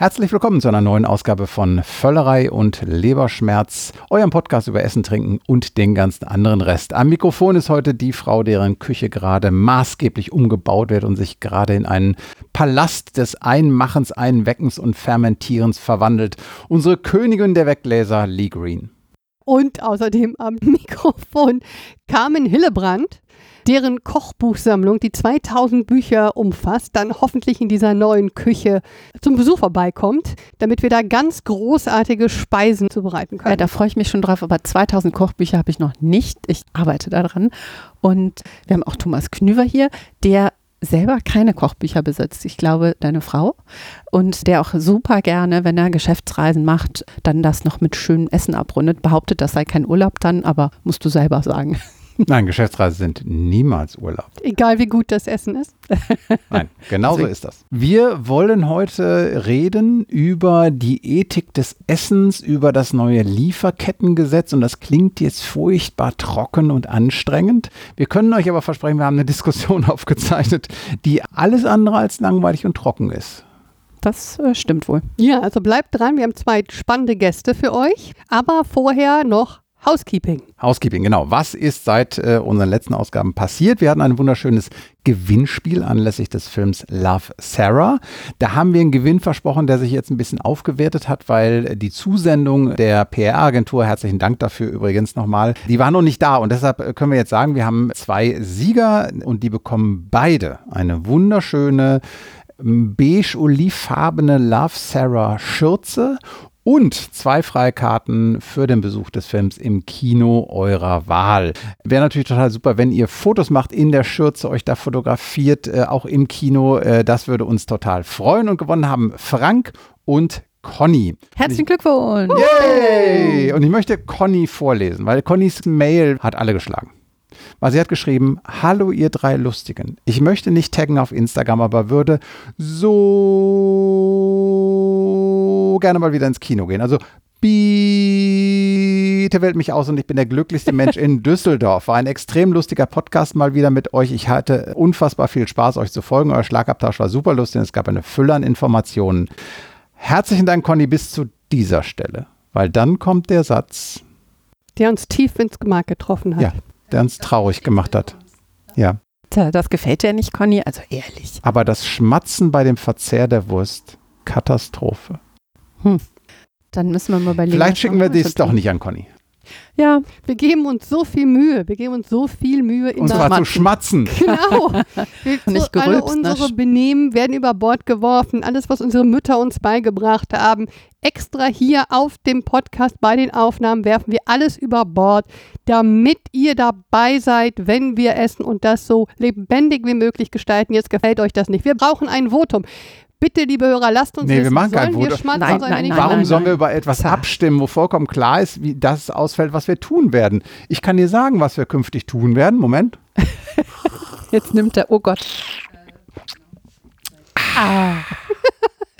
Herzlich willkommen zu einer neuen Ausgabe von Völlerei und Leberschmerz, eurem Podcast über Essen, Trinken und den ganzen anderen Rest. Am Mikrofon ist heute die Frau, deren Küche gerade maßgeblich umgebaut wird und sich gerade in einen Palast des Einmachens, Einweckens und Fermentierens verwandelt. Unsere Königin der Weggläser, Lee Green. Und außerdem am Mikrofon Carmen Hillebrand deren Kochbuchsammlung, die 2000 Bücher umfasst, dann hoffentlich in dieser neuen Küche zum Besuch vorbeikommt, damit wir da ganz großartige Speisen zubereiten können. Ja, da freue ich mich schon drauf, aber 2000 Kochbücher habe ich noch nicht. Ich arbeite daran. Und wir haben auch Thomas Knüver hier, der selber keine Kochbücher besitzt. Ich glaube, deine Frau. Und der auch super gerne, wenn er Geschäftsreisen macht, dann das noch mit schönem Essen abrundet. Behauptet, das sei kein Urlaub dann, aber musst du selber sagen. Nein, Geschäftsreisen sind niemals Urlaub. Egal wie gut das Essen ist. Nein, genau so ist das. Wir wollen heute reden über die Ethik des Essens, über das neue Lieferkettengesetz und das klingt jetzt furchtbar trocken und anstrengend. Wir können euch aber versprechen, wir haben eine Diskussion aufgezeichnet, die alles andere als langweilig und trocken ist. Das äh, stimmt wohl. Ja, also bleibt dran. Wir haben zwei spannende Gäste für euch. Aber vorher noch Housekeeping. Housekeeping, genau. Was ist seit äh, unseren letzten Ausgaben passiert? Wir hatten ein wunderschönes Gewinnspiel anlässlich des Films Love Sarah. Da haben wir einen Gewinn versprochen, der sich jetzt ein bisschen aufgewertet hat, weil die Zusendung der PR-Agentur, herzlichen Dank dafür übrigens nochmal, die war noch nicht da. Und deshalb können wir jetzt sagen, wir haben zwei Sieger und die bekommen beide eine wunderschöne beige-olivfarbene Love Sarah Schürze und zwei Freikarten für den Besuch des Films im Kino eurer Wahl. Wäre natürlich total super, wenn ihr Fotos macht in der Schürze, euch da fotografiert, äh, auch im Kino. Äh, das würde uns total freuen. Und gewonnen haben Frank und Conny. Herzlichen Glückwunsch! Yay! Und ich möchte Conny vorlesen, weil Connys Mail hat alle geschlagen. Weil sie hat geschrieben, hallo ihr drei Lustigen. Ich möchte nicht taggen auf Instagram, aber würde so gerne mal wieder ins Kino gehen. Also bitte wählt mich aus und ich bin der glücklichste Mensch in Düsseldorf. War ein extrem lustiger Podcast mal wieder mit euch. Ich hatte unfassbar viel Spaß, euch zu folgen. Euer Schlagabtausch war super lustig. Es gab eine Fülle an Informationen. Herzlichen Dank, Conny, bis zu dieser Stelle. Weil dann kommt der Satz, der uns tief ins Gemark getroffen hat. Ja, der uns traurig gemacht hat. Ja. Das gefällt dir nicht, Conny, also ehrlich. Aber das Schmatzen bei dem Verzehr der Wurst, Katastrophe. Hm. Dann müssen wir mal überlegen. Vielleicht schicken wir das doch nicht an Conny. Ja, wir geben uns so viel Mühe. Wir geben uns so viel Mühe in Und zwar zu schmatzen. Genau. Wir, Nicht so, alle gerülpst, ne? unsere Benehmen werden über Bord geworfen. Alles, was unsere Mütter uns beigebracht haben. Extra hier auf dem Podcast bei den Aufnahmen werfen wir alles über Bord, damit ihr dabei seid, wenn wir essen und das so lebendig wie möglich gestalten. Jetzt gefällt euch das nicht. Wir brauchen ein Votum. Bitte, liebe Hörer, lasst uns Nee, wir machen kein sollen wir Votum. schmatzen, Nein, nein, nicht nein, Warum nein, sollen wir über etwas abstimmen, wo vollkommen klar ist, wie das ausfällt, was wir tun werden? Ich kann dir sagen, was wir künftig tun werden. Moment. Jetzt nimmt er, oh Gott.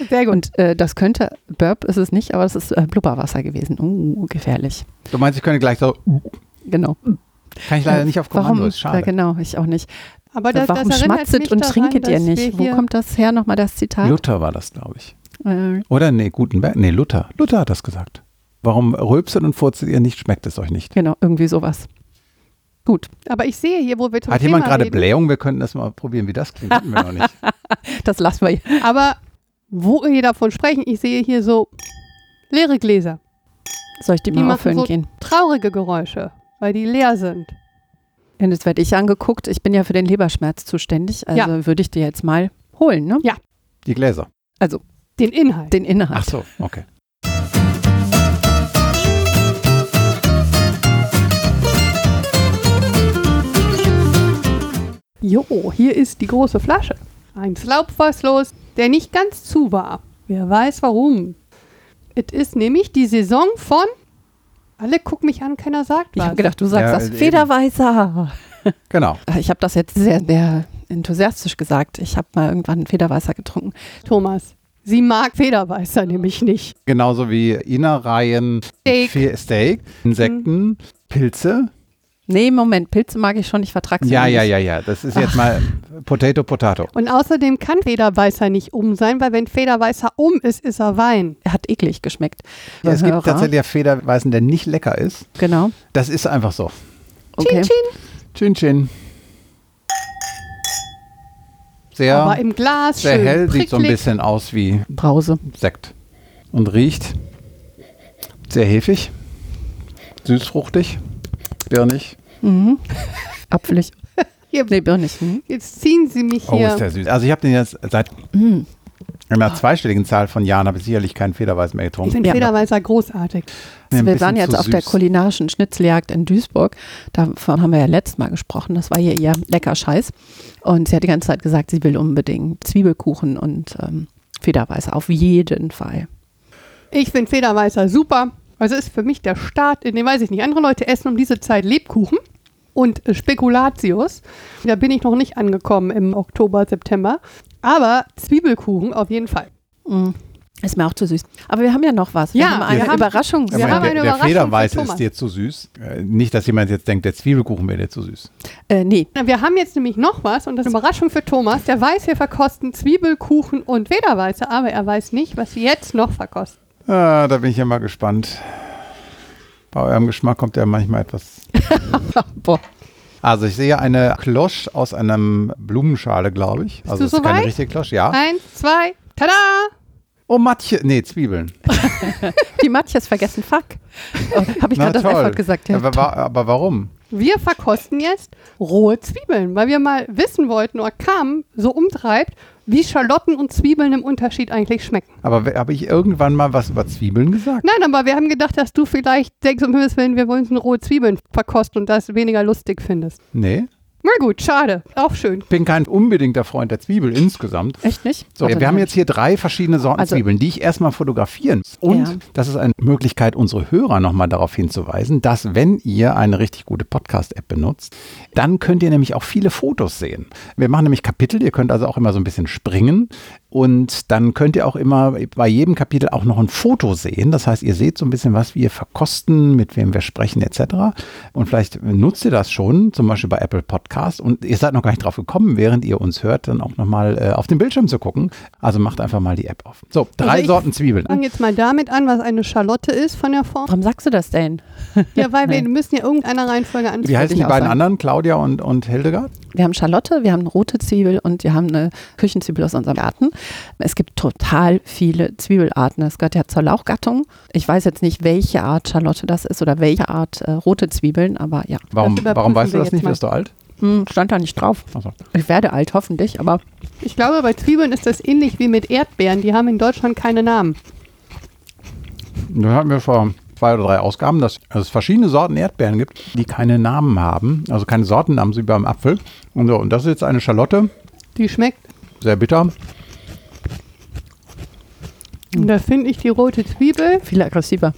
Sehr gut. Und äh, das könnte, Burp ist es nicht, aber es ist äh, Blubberwasser gewesen. Uh, gefährlich. Du meinst, ich könnte gleich so, Genau. kann ich leider nicht auf Kommando, Warum? ist schade. Ja, genau, ich auch nicht. Aber das, Warum das schmatzet und daran, trinket ihr nicht? Wo hier- kommt das her nochmal, das Zitat? Luther war das, glaube ich. Äh, Oder? Nee, Gutenberg. Nee, Luther. Luther hat das gesagt. Warum rülpset und furzelt ihr nicht, schmeckt es euch nicht? genau, irgendwie sowas. Gut, Aber ich sehe hier, wo wir zum Hat Thema jemand gerade reden, Blähung? Wir könnten das mal probieren, wie das klingt. Wir noch nicht. das lassen wir. Aber wo wir davon sprechen, ich sehe hier so leere Gläser. Soll ich die, Die mal auffüllen so gehen? traurige Geräusche, weil die leer sind. Und jetzt werde ich angeguckt. Ich bin ja für den Leberschmerz zuständig. Also würde ich dir jetzt mal holen, ne? Die Gläser. Also Den Inhalt. den Inhalt. Ach so, okay. Jo, hier ist die große Flasche. Ein Slaupfasslos, der nicht ganz zu war. Wer weiß warum. Es ist nämlich die Saison von. Alle gucken mich an, keiner sagt Ich was. habe gedacht, du sagst Ja, das. eben. Federweißer. Genau. Ich habe das jetzt sehr, sehr enthusiastisch gesagt. Ich habe mal irgendwann Federweißer getrunken. Thomas. Sie mag Federweißer nämlich nicht. Genauso wie Innereien, Steak. Fe- Steak Insekten, Pilze. Nee, Moment, Pilze mag ich schon, ich vertrage sie Ja, nicht. ja, ja, ja. Das ist jetzt mal Potato, Potato. Und außerdem kann Federweißer nicht um sein, weil wenn Federweißer um ist, ist er Wein. Er hat eklig geschmeckt. Ja, es gibt tatsächlich ja Federweißen, der nicht lecker ist. Genau. Das ist einfach so. Okay. Chin, chin. Chin Chin. Sehr, Aber im Glas sehr schön hell, sieht so ein pricklig. bisschen aus wie Brause. Sekt. Und riecht sehr hefig, süßfruchtig, birnig. Mhm. Apfelig. Hier, Nee, birnig. Mhm. Jetzt ziehen Sie mich Oh, hier. ist der süß. Also ich habe den jetzt seit Mhm. einer zweistelligen Zahl von Jahren habe ich sicherlich keinen Federweiß mehr ich getrunken. finde Ja. Federweißer großartig. Ein wir waren jetzt auf der süß. kulinarischen Schnitzeljagd in Duisburg. Davon haben wir ja letztes Mal gesprochen. Das war hier ihr lecker Scheiß. Und sie hat die ganze Zeit gesagt, sie will unbedingt Zwiebelkuchen und ähm, Federweißer. Auf jeden Fall. Ich finde Federweißer super. Also ist für mich der Start in den, weiß ich nicht, andere Leute essen um diese Zeit Lebkuchen und äh, Spekulatius. Da bin ich noch nicht angekommen im Oktober, September. Aber Zwiebelkuchen auf jeden Fall. Mhm. Ist mir auch zu süß. Aber wir haben ja noch was. Wir Ja, haben eine wir haben- Überraschung. wir Aber haben der, eine der Überraschung Federweiß für ist dir zu süß. Äh, nicht, dass jemand jetzt denkt, der Zwiebelkuchen wäre dir zu süß. Äh, nee, Wir haben jetzt nämlich noch was und das ist eine Überraschung für Thomas. Der weiß, wir verkosten Zwiebelkuchen und Federweißer, aber er weiß nicht, was wir jetzt noch verkosten. Ah, da bin ich ja mal gespannt. Bei eurem Geschmack kommt ja manchmal etwas. boah. Also ich sehe eine Klosch aus einem Blumenschale, glaube ich. Also du es ist so keine weit? richtige Klosch, ja. Eins, zwei, tada! Oh, Matje. Nee, Zwiebeln. Die Matjes vergessen Fuck. Oh, Habe ich gerade das einfach gesagt. Ja. aber, wa- aber warum? Wir verkosten jetzt rohe Zwiebeln, weil wir mal wissen wollten oder kamen, so umtreibt, wie Schalotten und Zwiebeln im Unterschied eigentlich schmecken. Aber habe ich irgendwann mal was über Zwiebeln gesagt? Nein, aber wir haben gedacht, dass du vielleicht denkst, um Himmels Willen, wir wollen rohe Zwiebeln verkosten und das weniger lustig findest. Nee. Na gut, schade. Auch schön. Ich bin kein unbedingter Freund der Zwiebel insgesamt. Echt nicht? So, Also, wir haben jetzt hier drei verschiedene Sorten Also- Zwiebeln, die ich erstmal fotografieren muss. Und Ja. das ist eine Möglichkeit, unsere Hörer nochmal darauf hinzuweisen, dass wenn ihr eine richtig gute Podcast-App benutzt, dann könnt ihr nämlich auch viele Fotos sehen. Wir machen nämlich Kapitel, ihr könnt also auch immer so ein bisschen springen und dann könnt ihr auch immer bei jedem Kapitel auch noch ein Foto sehen. Das heißt, ihr seht so ein bisschen was wir verkosten, mit wem wir sprechen etc. Und vielleicht nutzt ihr das schon, zum Beispiel bei Apple Podcast und ihr seid noch gar nicht drauf gekommen, während ihr uns hört, dann auch nochmal äh, auf den Bildschirm zu gucken. Also macht einfach mal die App auf. So, drei Also Sorten Zwiebeln. Fangen jetzt mal damit an, was eine Schalotte ist von der Form. Warum sagst du das denn? Ja, weil wir müssen ja irgendeiner Reihenfolge anfangen. Wie heißen ich die beiden anderen, Claudia und, und Hildegard? Wir haben Schalotte, wir haben eine rote Zwiebel und wir haben eine Küchenzwiebel aus unserem Garten. Es gibt total viele Zwiebelarten. Das gehört ja zur Lauchgattung. Ich weiß jetzt nicht, welche Art Schalotte das ist oder welche Art äh, rote Zwiebeln, aber ja, Warum, warum weißt du das nicht? Wirst du alt? hm, stand da nicht drauf. Ich werde alt, hoffentlich, aber Ich glaube, bei Zwiebeln ist das ähnlich wie mit Erdbeeren. Die haben in Deutschland keine Namen. Da hatten wir vor zwei oder drei Ausgaben, dass es verschiedene Sorten Erdbeeren gibt, die keine Namen haben. Also keine Sortennamen, so wie beim Apfel. Und, so, und das ist jetzt eine Schalotte, Die schmeckt. sehr bitter. Und da finde ich die rote Zwiebel viel aggressiver.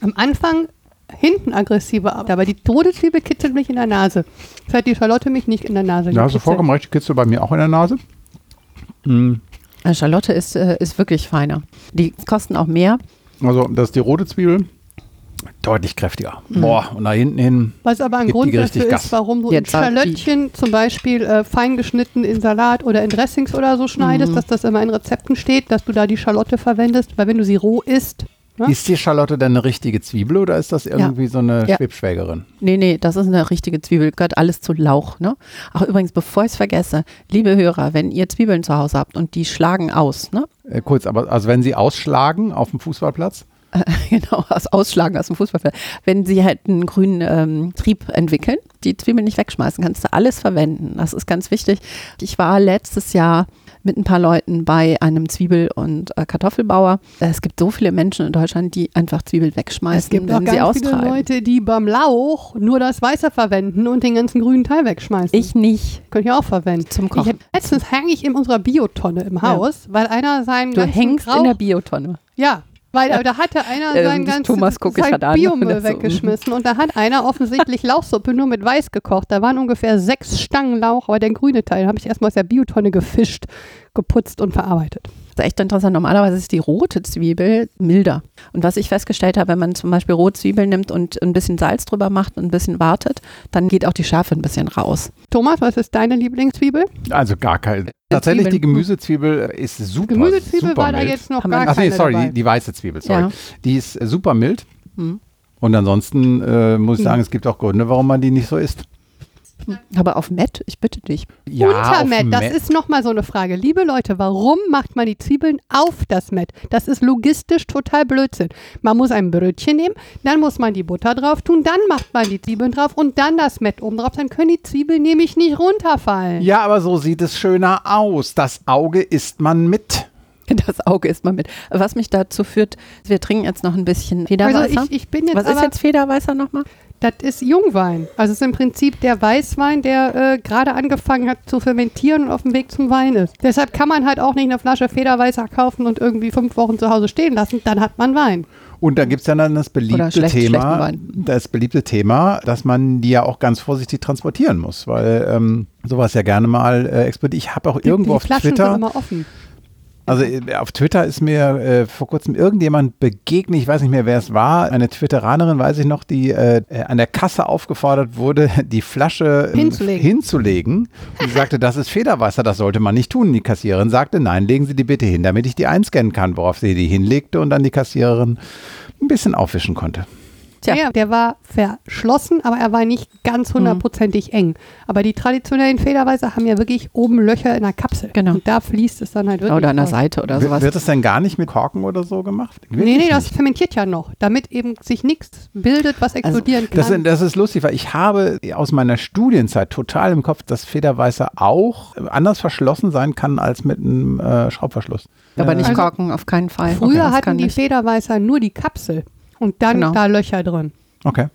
am Anfang hinten aggressiver ab. Aber die rote Zwiebel kitzelt mich in der Nase. Das hat die Schalotte mich nicht in der Nase Da hast du vollkommen recht, die Kitzel bei mir auch in der Nase. Äh, Schalotte ist, äh, ist wirklich feiner. Die kosten auch mehr. Also das ist die rote Zwiebel. Deutlich kräftiger. Boah, und da hinten hin. Was aber ein Grund dafür Gas. ist, warum du Jetzt ein halt Schalöttchen zum Beispiel äh, fein geschnitten in Salat oder in Dressings oder so schneidest, Mhm. dass das immer in Rezepten steht, dass du da die Schalotte verwendest, weil wenn du sie roh isst, Ja? Ist die Schalotte denn eine richtige Zwiebel oder ist das irgendwie so eine Ja. Schwebschwägerin? Nee, nee, das ist eine richtige Zwiebel. Gehört alles zu Lauch. Ne? Ach, übrigens, bevor ich es vergesse, liebe Hörer, wenn ihr Zwiebeln zu Hause habt und die schlagen aus, ne? Äh, kurz, aber also wenn sie ausschlagen auf dem Fußballplatz, genau, aus Ausschlagen aus dem Fußballfeld. Wenn sie halt einen grünen ähm, Trieb entwickeln, die Zwiebeln nicht wegschmeißen, kannst du alles verwenden. Das ist ganz wichtig. Ich war letztes Jahr mit ein paar Leuten bei einem Zwiebel- und äh, Kartoffelbauer. Es gibt so viele Menschen in Deutschland, die einfach Zwiebeln wegschmeißen, es gibt auch wenn sie ganz viele austreiben. Leute, die beim Lauch nur das Weiße verwenden und den ganzen grünen Teil wegschmeißen. Ich nicht könnte ich auch verwenden. zum Kochen. hab, letztens hänge ich in unserer Biotonne im Ja. Haus, weil einer seinen Du hängst Grauch, in der Biotonne. Ja, Weil da, da hatte einer sein das ganzes Thomas guck ich sein halt an, Biomüll so, weggeschmissen und da hat einer offensichtlich Lauchsuppe nur mit Weiß gekocht. Da waren ungefähr sechs Stangen Lauch, aber der grüne Teil habe ich erstmal aus der Biotonne gefischt, geputzt und verarbeitet. Das ist echt interessant. Normalerweise ist die rote Zwiebel milder. Und was ich festgestellt habe, wenn man zum Beispiel Rotzwiebeln nimmt und ein bisschen Salz drüber macht und ein bisschen wartet, dann geht auch die Schärfe ein bisschen raus. Thomas, was ist deine Lieblingszwiebel? Also gar kein. Tatsächlich, die Zwiebeln. Gemüsezwiebel ist super. Gemüsezwiebel super war da mild. jetzt noch Haben gar Ach nee, keine sorry, dabei. die, die weiße Zwiebel, sorry. Ja. Die ist super mild. Mhm. Und ansonsten äh, muss ich sagen, es gibt auch Gründe, warum man die nicht so isst. Aber auf Met, ich bitte dich. Ja, auf Untermet, das Met- ist nochmal so eine Frage. Liebe Leute, warum macht man die Zwiebeln auf das Met? Das ist logistisch total Blödsinn. Man muss ein Brötchen nehmen, dann muss man die Butter drauf tun, dann macht man die Zwiebeln drauf und dann das Met oben drauf. Dann können die Zwiebeln nämlich nicht runterfallen. Ja, aber so sieht es schöner aus. Das Auge isst man mit. Das Auge ist mal mit. Was mich dazu führt, wir trinken jetzt noch ein bisschen Federweißer. Also ich, ich bin jetzt Was aber, ist jetzt Federweißer nochmal? Das ist Jungwein. Also es ist im Prinzip der Weißwein, der äh, gerade angefangen hat zu fermentieren und auf dem Weg zum Wein ist. Deshalb kann man halt auch nicht eine Flasche Federweißer kaufen und irgendwie fünf Wochen zu Hause stehen lassen. Dann hat man Wein. Und da gibt es ja dann das beliebte schlecht- Thema, das beliebte Thema, dass man die ja auch ganz vorsichtig transportieren muss, weil ähm, sowas ja gerne mal äh, explodiert. Ich habe auch Die- irgendwo die auf Flaschen Twitter, sind immer offen. Also äh, auf Twitter ist mir äh, vor kurzem irgendjemand begegnet, ich weiß nicht mehr, wer es war, eine Twitteranerin, weiß ich noch, die äh, äh, an der Kasse aufgefordert wurde, die Flasche ähm, Hinzulegen. hinzulegen. Und sie sagte, das ist Federwasser, das sollte man nicht tun. Die Kassiererin sagte, nein, legen Sie die bitte hin, damit ich die einscannen kann, worauf sie die hinlegte und dann die Kassiererin ein bisschen aufwischen konnte. Tja. Ja, der war verschlossen, aber er war nicht ganz hundertprozentig eng. Aber die traditionellen Federweißer haben ja wirklich oben Löcher in der Kapsel. Genau. Und da fließt es dann halt wirklich. Oder an der. Seite oder sowas. wird es denn gar nicht mit Korken oder so gemacht? Nee, Wirklich nee, das nicht? fermentiert ja noch, damit eben sich nichts bildet, was explodieren Das, kann. sind- das ist lustig, weil ich habe aus meiner Studienzeit total im Kopf, dass Federweißer auch anders verschlossen sein kann als mit einem äh, Schraubverschluss. Aber nicht Also- korken, auf keinen Fall. Früher Das kann hatten die nicht. Federweißer nur die Kapsel und dann Genau. da Löcher drin. Okay.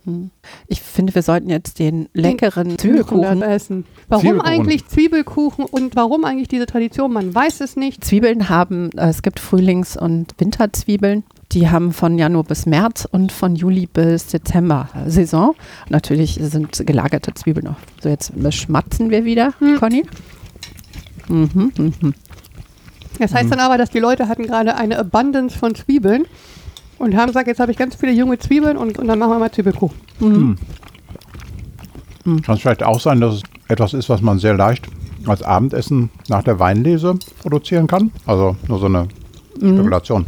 Ich finde, wir sollten jetzt den leckeren Kuchen Zwiebelkuchen. essen. Warum Zwiebelkuchen. eigentlich Zwiebelkuchen und warum eigentlich diese Tradition? Man weiß es nicht. Zwiebeln haben, äh, es gibt Frühlings- und Winterzwiebeln. Die haben von Januar bis März und von Juli bis Dezember Saison. Natürlich sind gelagerte Zwiebeln noch. So, jetzt schmatzen wir wieder, Hm. Conny. Mhm, mhm. Das heißt dann aber, dass die Leute hatten gerade eine Abundance von Zwiebeln und haben gesagt, jetzt habe ich ganz viele junge Zwiebeln und, und dann machen wir mal Zwiebelkuchen. Mhm. Kann es vielleicht auch sein, dass es etwas ist, was man sehr leicht als Abendessen nach der Weinlese produzieren kann? Also nur so eine Mhm. Spekulation.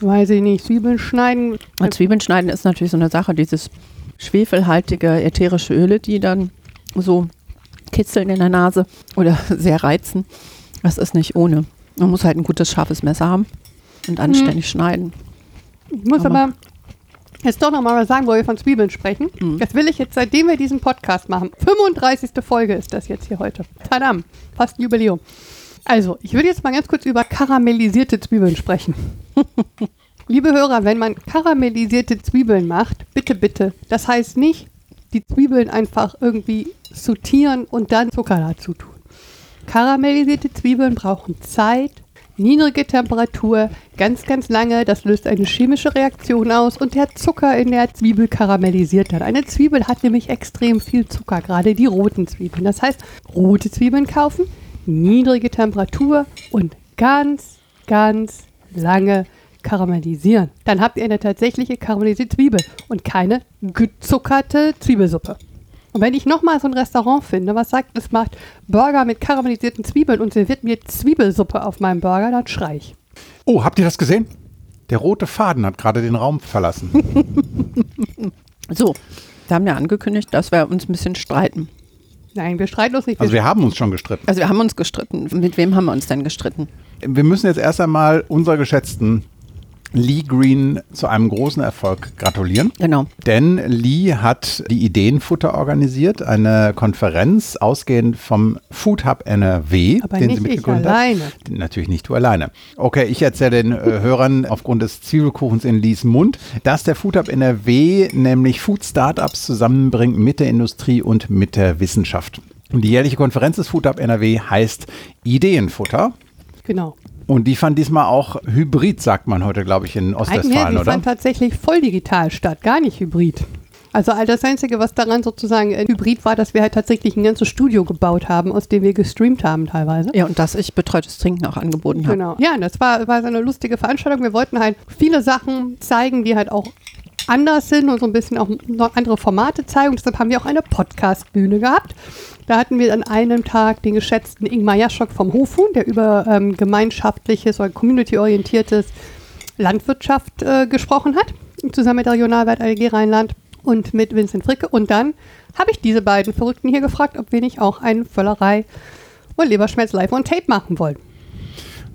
Weiß ich nicht, Zwiebeln schneiden. Und Zwiebeln schneiden ist natürlich so eine Sache, dieses schwefelhaltige ätherische Öle, die dann so kitzeln in der Nase oder sehr reizen. Das ist nicht ohne. Man muss halt ein gutes, scharfes Messer haben und anständig schneiden. Ich muss Aber- aber, jetzt doch nochmal was sagen, wo wir von Zwiebeln sprechen. Mhm. Das will ich jetzt, seitdem wir diesen Podcast machen. 35. Folge ist das jetzt hier heute. Tadam, fast ein Jubiläum. Also, ich würde jetzt mal ganz kurz über karamellisierte Zwiebeln sprechen. Liebe Hörer, wenn man karamellisierte Zwiebeln macht, bitte, bitte, das heißt nicht, die Zwiebeln einfach irgendwie sortieren und dann Zucker dazu tun. Karamellisierte Zwiebeln brauchen Zeit, niedrige Temperatur, ganz, ganz lange. Das löst eine chemische Reaktion aus und der Zucker in der Zwiebel karamellisiert dann. Eine Zwiebel hat nämlich extrem viel Zucker, gerade die roten Zwiebeln. Das heißt, rote Zwiebeln kaufen, niedrige Temperatur und ganz, ganz lange karamellisieren. Dann habt ihr eine tatsächliche karamellisierte Zwiebel und keine gezuckerte Zwiebelsuppe. Und wenn ich nochmal so ein Restaurant finde, was sagt, es macht Burger mit karamellisierten Zwiebeln und serviert mir Zwiebelsuppe auf meinem Burger, dann schrei ich. Oh, habt ihr das gesehen? Der rote Faden hat gerade den Raum verlassen. So, wir haben ja angekündigt, dass wir uns ein bisschen streiten. Nein, wir streiten uns nicht. Also wir haben uns schon gestritten. Also wir haben uns gestritten. Mit wem haben wir uns denn gestritten? Wir müssen jetzt erst einmal unserer geschätzten Lee Green zu einem großen Erfolg gratulieren. Genau. Denn Lee hat die Ideenfutter organisiert, eine Konferenz ausgehend vom Food Hub NRW, Aber den nicht sie ich mitgegründet hat. alleine. Natürlich nicht du alleine. Okay, ich erzähle den äh, Hörern aufgrund des Zwiebelkuchens in Lees Mund, dass der Food Hub NRW nämlich Food Startups zusammenbringt mit der Industrie und mit der Wissenschaft. Und die jährliche Konferenz des Food Hub NRW heißt Ideenfutter. Genau. Und die fand diesmal auch hybrid, sagt man heute, glaube ich, in Ostwestfalen, die oder? fand tatsächlich voll digital statt, gar nicht hybrid. Also all das Einzige, was daran sozusagen äh, hybrid war, dass wir halt tatsächlich ein ganzes Studio gebaut haben, aus dem wir gestreamt haben teilweise. Ja, und dass ich betreutes Trinken auch angeboten habe. Genau. Ja, das war, war so eine lustige Veranstaltung. Wir wollten halt viele Sachen zeigen, die halt auch anders sind und so ein bisschen auch noch andere Formate zeigen. Und deshalb haben wir auch eine Podcast-Bühne gehabt. Da hatten wir an einem Tag den geschätzten Ingmar Jaschok vom Hofhuhn, der über ähm, gemeinschaftliches oder community-orientiertes Landwirtschaft äh, gesprochen hat, zusammen mit der Regionalwelt ALG Rheinland und mit Vincent Fricke. Und dann habe ich diese beiden Verrückten hier gefragt, ob wir nicht auch eine Völlerei und Leberschmerz live on Tape machen wollen.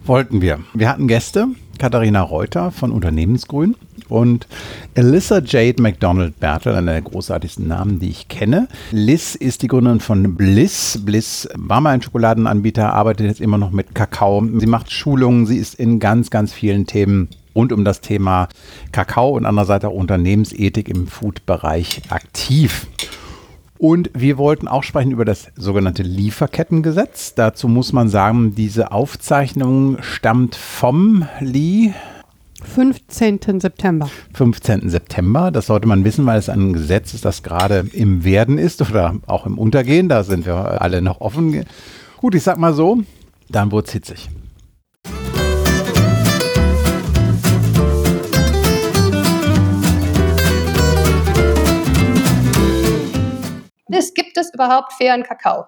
Wollten wir. Wir hatten Gäste, Katharina Reuter von Unternehmensgrün und Alyssa Jade McDonald Bertel, einer der großartigsten Namen, die ich kenne. Liz ist die Gründerin von Bliss. Bliss war mal ein Schokoladenanbieter, arbeitet jetzt immer noch mit Kakao. Sie macht Schulungen, sie ist in ganz, ganz vielen Themen rund um das Thema Kakao und andererseits auch Unternehmensethik im Food-Bereich aktiv. Und wir wollten auch sprechen über das sogenannte Lieferkettengesetz. Dazu muss man sagen, diese Aufzeichnung stammt vom Lee 15. September. 15. September. Das sollte man wissen, weil es ein Gesetz ist, das gerade im Werden ist oder auch im Untergehen. Da sind wir alle noch offen. Gut, ich sag mal so, dann wurde es hitzig. Es gibt es überhaupt fairen Kakao?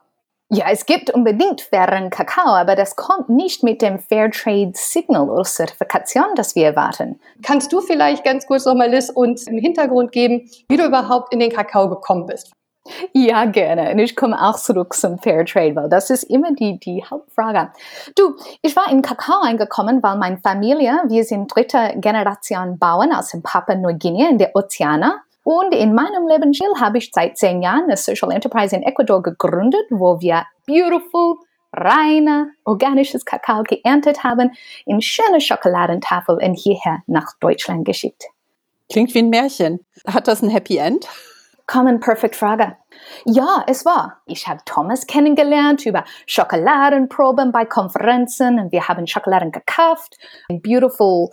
Ja, es gibt unbedingt fairen Kakao, aber das kommt nicht mit dem Fairtrade Signal oder Zertifikation, das wir erwarten. Kannst du vielleicht ganz kurz nochmal, Liz, uns im Hintergrund geben, wie du überhaupt in den Kakao gekommen bist? Ja, gerne. Und ich komme auch zurück zum Fairtrade, weil das ist immer die, die Hauptfrage. Du, ich war in Kakao eingekommen, weil meine Familie, wir sind dritte Generation Bauern aus dem Papua-Neuguinea in der Ozeana. Und in meinem Lebensstil habe ich seit zehn Jahren eine Social Enterprise in Ecuador gegründet, wo wir beautiful, reine, organisches Kakao geerntet haben, in schöne Schokoladentafeln hierher nach Deutschland geschickt. Klingt wie ein Märchen. Hat das ein Happy End? Common Perfect Frage. Ja, es war. Ich habe Thomas kennengelernt über Schokoladenproben bei Konferenzen und wir haben Schokoladen gekauft in beautiful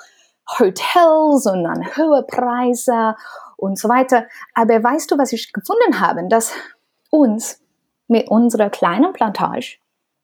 Hotels und an hohe Preise und so weiter. Aber weißt du, was ich gefunden habe? Dass uns mit unserer kleinen Plantage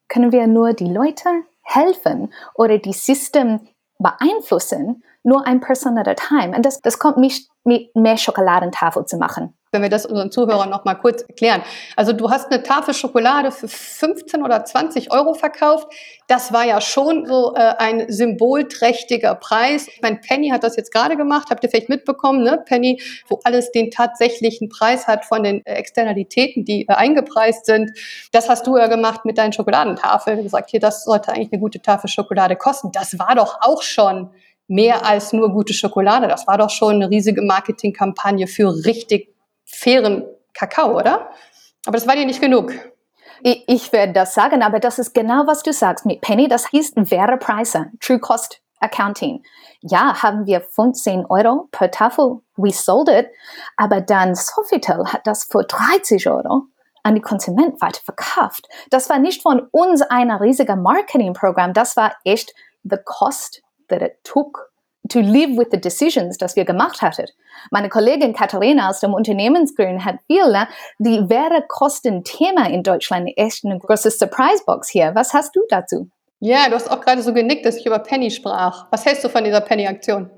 können wir nur die Leute helfen oder die System beeinflussen, nur ein Person at a time. Und das, das kommt nicht mit mehr Schokoladentafel zu machen wenn wir das unseren Zuhörern noch mal kurz erklären. Also du hast eine Tafel Schokolade für 15 oder 20 Euro verkauft. Das war ja schon so äh, ein symbolträchtiger Preis. Ich meine, Penny hat das jetzt gerade gemacht, habt ihr vielleicht mitbekommen, ne? Penny, wo alles den tatsächlichen Preis hat von den äh, Externalitäten, die äh, eingepreist sind. Das hast du ja gemacht mit deinen Schokoladentafeln. gesagt, hier, das sollte eigentlich eine gute Tafel Schokolade kosten. Das war doch auch schon mehr als nur gute Schokolade. Das war doch schon eine riesige Marketingkampagne für richtig fairen Kakao, oder? Aber das war dir nicht genug. Ich, ich werde das sagen, aber das ist genau, was du sagst mit Penny. Das heißt faire Preise, True Cost Accounting. Ja, haben wir 15 Euro per Tafel, we sold it, aber dann Sofitel hat das für 30 Euro an die Konsument weiterverkauft. Das war nicht von uns ein riesiger Marketingprogramm, das war echt the cost that it took to live with the decisions, das wir gemacht hatten. Meine Kollegin Katharina aus dem Unternehmensgrün hat viel, ne? die wäre Kostenthema in Deutschland echt eine große Surprise-Box hier. Was hast du dazu? Ja, du hast auch gerade so genickt, dass ich über Penny sprach. Was hältst du von dieser Penny-Aktion?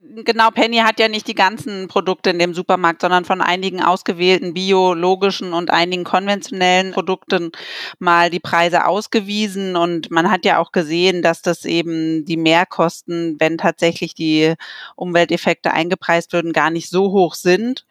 Genau, Penny hat ja nicht die ganzen Produkte in dem Supermarkt, sondern von einigen ausgewählten biologischen und einigen konventionellen Produkten mal die Preise ausgewiesen. Und man hat ja auch gesehen, dass das eben die Mehrkosten, wenn tatsächlich die Umwelteffekte eingepreist würden, gar nicht so hoch sind.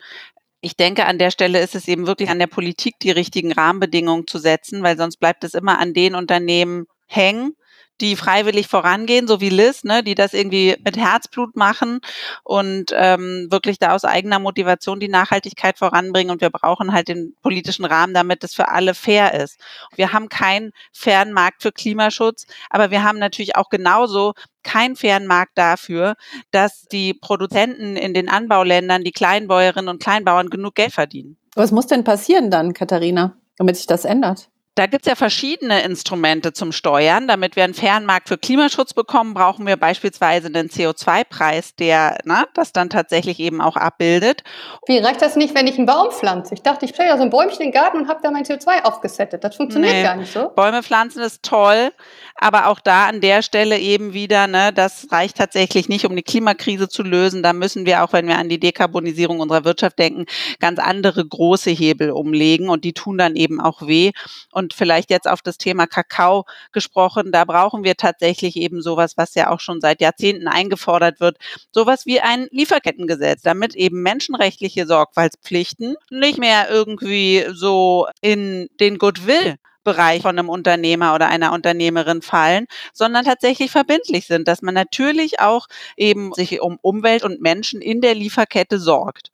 Ich denke, an der Stelle ist es eben wirklich an der Politik, die richtigen Rahmenbedingungen zu setzen, weil sonst bleibt es immer an den Unternehmen hängen, die freiwillig vorangehen, so wie Liz, ne, die das irgendwie mit Herzblut machen und ähm, wirklich da aus eigener Motivation die Nachhaltigkeit voranbringen. Und wir brauchen halt den politischen Rahmen, damit es für alle fair ist. Wir haben keinen fairen Markt für Klimaschutz, aber wir haben natürlich auch genauso keinen fairen Markt dafür, dass die Produzenten in den Anbauländern, die Kleinbäuerinnen und Kleinbauern genug Geld verdienen. Was muss denn passieren dann, Katharina, damit sich das ändert? Da gibt es ja verschiedene Instrumente zum Steuern. Damit wir einen fairen Markt für Klimaschutz bekommen, brauchen wir beispielsweise einen CO2-Preis, der na, ne, das dann tatsächlich eben auch abbildet. Wie reicht das nicht, wenn ich einen Baum pflanze? Ich dachte, ich stelle ja so ein Bäumchen in den Garten und habe da mein CO2 aufgesettet. Das funktioniert nee, gar nicht so. Bäume pflanzen ist toll, aber auch da an der Stelle eben wieder, ne, das reicht tatsächlich nicht, um die Klimakrise zu lösen. Da müssen wir auch, wenn wir an die Dekarbonisierung unserer Wirtschaft denken, ganz andere große Hebel umlegen und die tun dann eben auch weh. Und vielleicht jetzt auf das Thema Kakao gesprochen, da brauchen wir tatsächlich eben sowas, was ja auch schon seit Jahrzehnten eingefordert wird, sowas wie ein Lieferkettengesetz, damit eben menschenrechtliche Sorgfaltspflichten nicht mehr irgendwie so in den Goodwill Bereich von einem Unternehmer oder einer Unternehmerin fallen, sondern tatsächlich verbindlich sind, dass man natürlich auch eben sich um Umwelt und Menschen in der Lieferkette sorgt.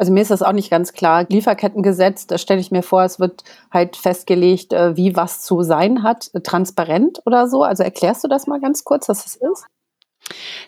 Also mir ist das auch nicht ganz klar. Lieferkettengesetz, da stelle ich mir vor, es wird halt festgelegt, äh, wie was zu sein hat, transparent oder so. Also erklärst du das mal ganz kurz, was es ist?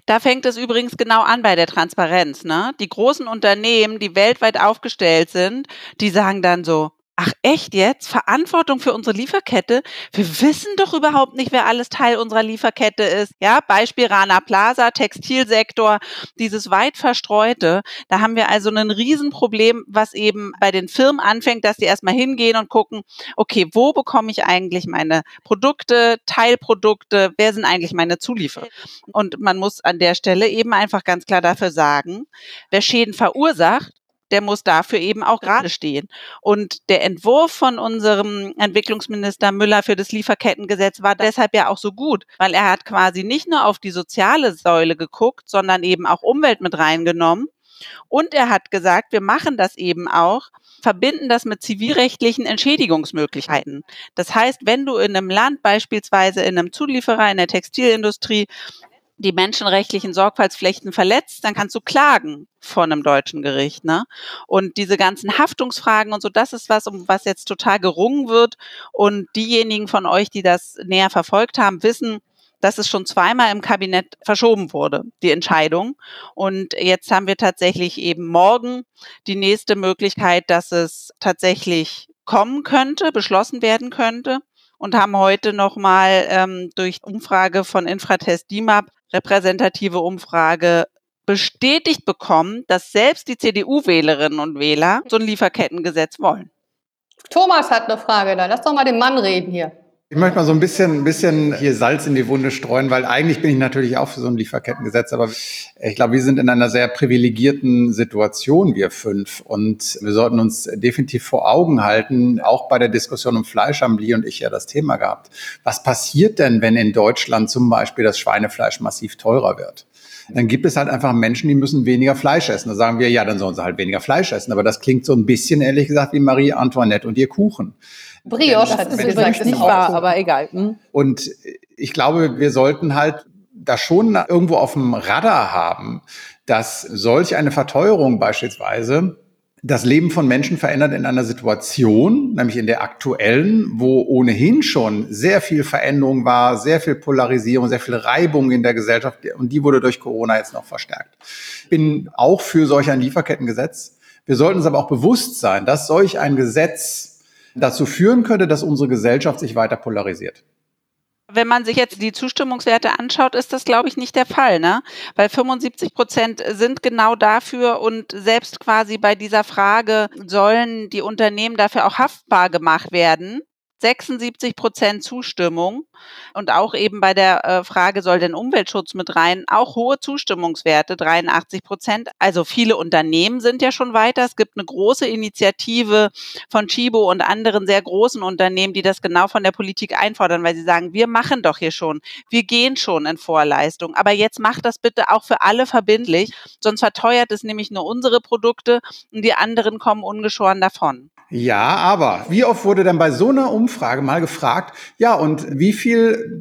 Da fängt es übrigens genau an bei der Transparenz. Ne? Die großen Unternehmen, die weltweit aufgestellt sind, die sagen dann so, Ach echt jetzt? Verantwortung für unsere Lieferkette? Wir wissen doch überhaupt nicht, wer alles Teil unserer Lieferkette ist. Ja, Beispiel Rana Plaza, Textilsektor, dieses weit verstreute. Da haben wir also ein Riesenproblem, was eben bei den Firmen anfängt, dass die erstmal hingehen und gucken, okay, wo bekomme ich eigentlich meine Produkte, Teilprodukte, wer sind eigentlich meine Zulieferer? Und man muss an der Stelle eben einfach ganz klar dafür sagen, wer Schäden verursacht, der muss dafür eben auch gerade stehen. Und der Entwurf von unserem Entwicklungsminister Müller für das Lieferkettengesetz war deshalb ja auch so gut, weil er hat quasi nicht nur auf die soziale Säule geguckt, sondern eben auch Umwelt mit reingenommen. Und er hat gesagt, wir machen das eben auch, verbinden das mit zivilrechtlichen Entschädigungsmöglichkeiten. Das heißt, wenn du in einem Land, beispielsweise in einem Zulieferer in der Textilindustrie, die menschenrechtlichen Sorgfaltspflichten verletzt, dann kannst du klagen vor einem deutschen Gericht. Ne? Und diese ganzen Haftungsfragen und so, das ist was, um was jetzt total gerungen wird. Und diejenigen von euch, die das näher verfolgt haben, wissen, dass es schon zweimal im Kabinett verschoben wurde, die Entscheidung. Und jetzt haben wir tatsächlich eben morgen die nächste Möglichkeit, dass es tatsächlich kommen könnte, beschlossen werden könnte und haben heute nochmal ähm, durch Umfrage von Infratest DIMAP repräsentative Umfrage bestätigt bekommen, dass selbst die CDU-Wählerinnen und Wähler so ein Lieferkettengesetz wollen. Thomas hat eine Frage da. Lass doch mal den Mann reden hier. Ich möchte mal so ein bisschen, ein bisschen hier Salz in die Wunde streuen, weil eigentlich bin ich natürlich auch für so ein Lieferkettengesetz, aber ich glaube, wir sind in einer sehr privilegierten Situation, wir fünf. Und wir sollten uns definitiv vor Augen halten, auch bei der Diskussion um Fleisch haben Lee und ich ja das Thema gehabt. Was passiert denn, wenn in Deutschland zum Beispiel das Schweinefleisch massiv teurer wird? dann gibt es halt einfach Menschen, die müssen weniger Fleisch essen. Da sagen wir, ja, dann sollen sie halt weniger Fleisch essen. Aber das klingt so ein bisschen, ehrlich gesagt, wie Marie Antoinette und ihr Kuchen. Brioche hat mir gesagt, nicht wahr, so. aber egal. Hm? Und ich glaube, wir sollten halt da schon irgendwo auf dem Radar haben, dass solch eine Verteuerung beispielsweise das Leben von Menschen verändert in einer Situation, nämlich in der aktuellen, wo ohnehin schon sehr viel Veränderung war, sehr viel Polarisierung, sehr viel Reibung in der Gesellschaft und die wurde durch Corona jetzt noch verstärkt. Ich bin auch für solch ein Lieferkettengesetz. Wir sollten uns aber auch bewusst sein, dass solch ein Gesetz dazu führen könnte, dass unsere Gesellschaft sich weiter polarisiert. Wenn man sich jetzt die Zustimmungswerte anschaut, ist das, glaube ich, nicht der Fall, ne? Weil 75 Prozent sind genau dafür und selbst quasi bei dieser Frage, sollen die Unternehmen dafür auch haftbar gemacht werden? 76 Prozent Zustimmung und auch eben bei der äh, Frage, soll denn Umweltschutz mit rein, auch hohe Zustimmungswerte, 83 Prozent. Also viele Unternehmen sind ja schon weiter. Es gibt eine große Initiative von Chibo und anderen sehr großen Unternehmen, die das genau von der Politik einfordern, weil sie sagen, wir machen doch hier schon, wir gehen schon in Vorleistung. Aber jetzt macht das bitte auch für alle verbindlich, sonst verteuert es nämlich nur unsere Produkte und die anderen kommen ungeschoren davon. Ja, aber wie oft wurde denn bei so einer Umfrage mal gefragt, ja, und wie viel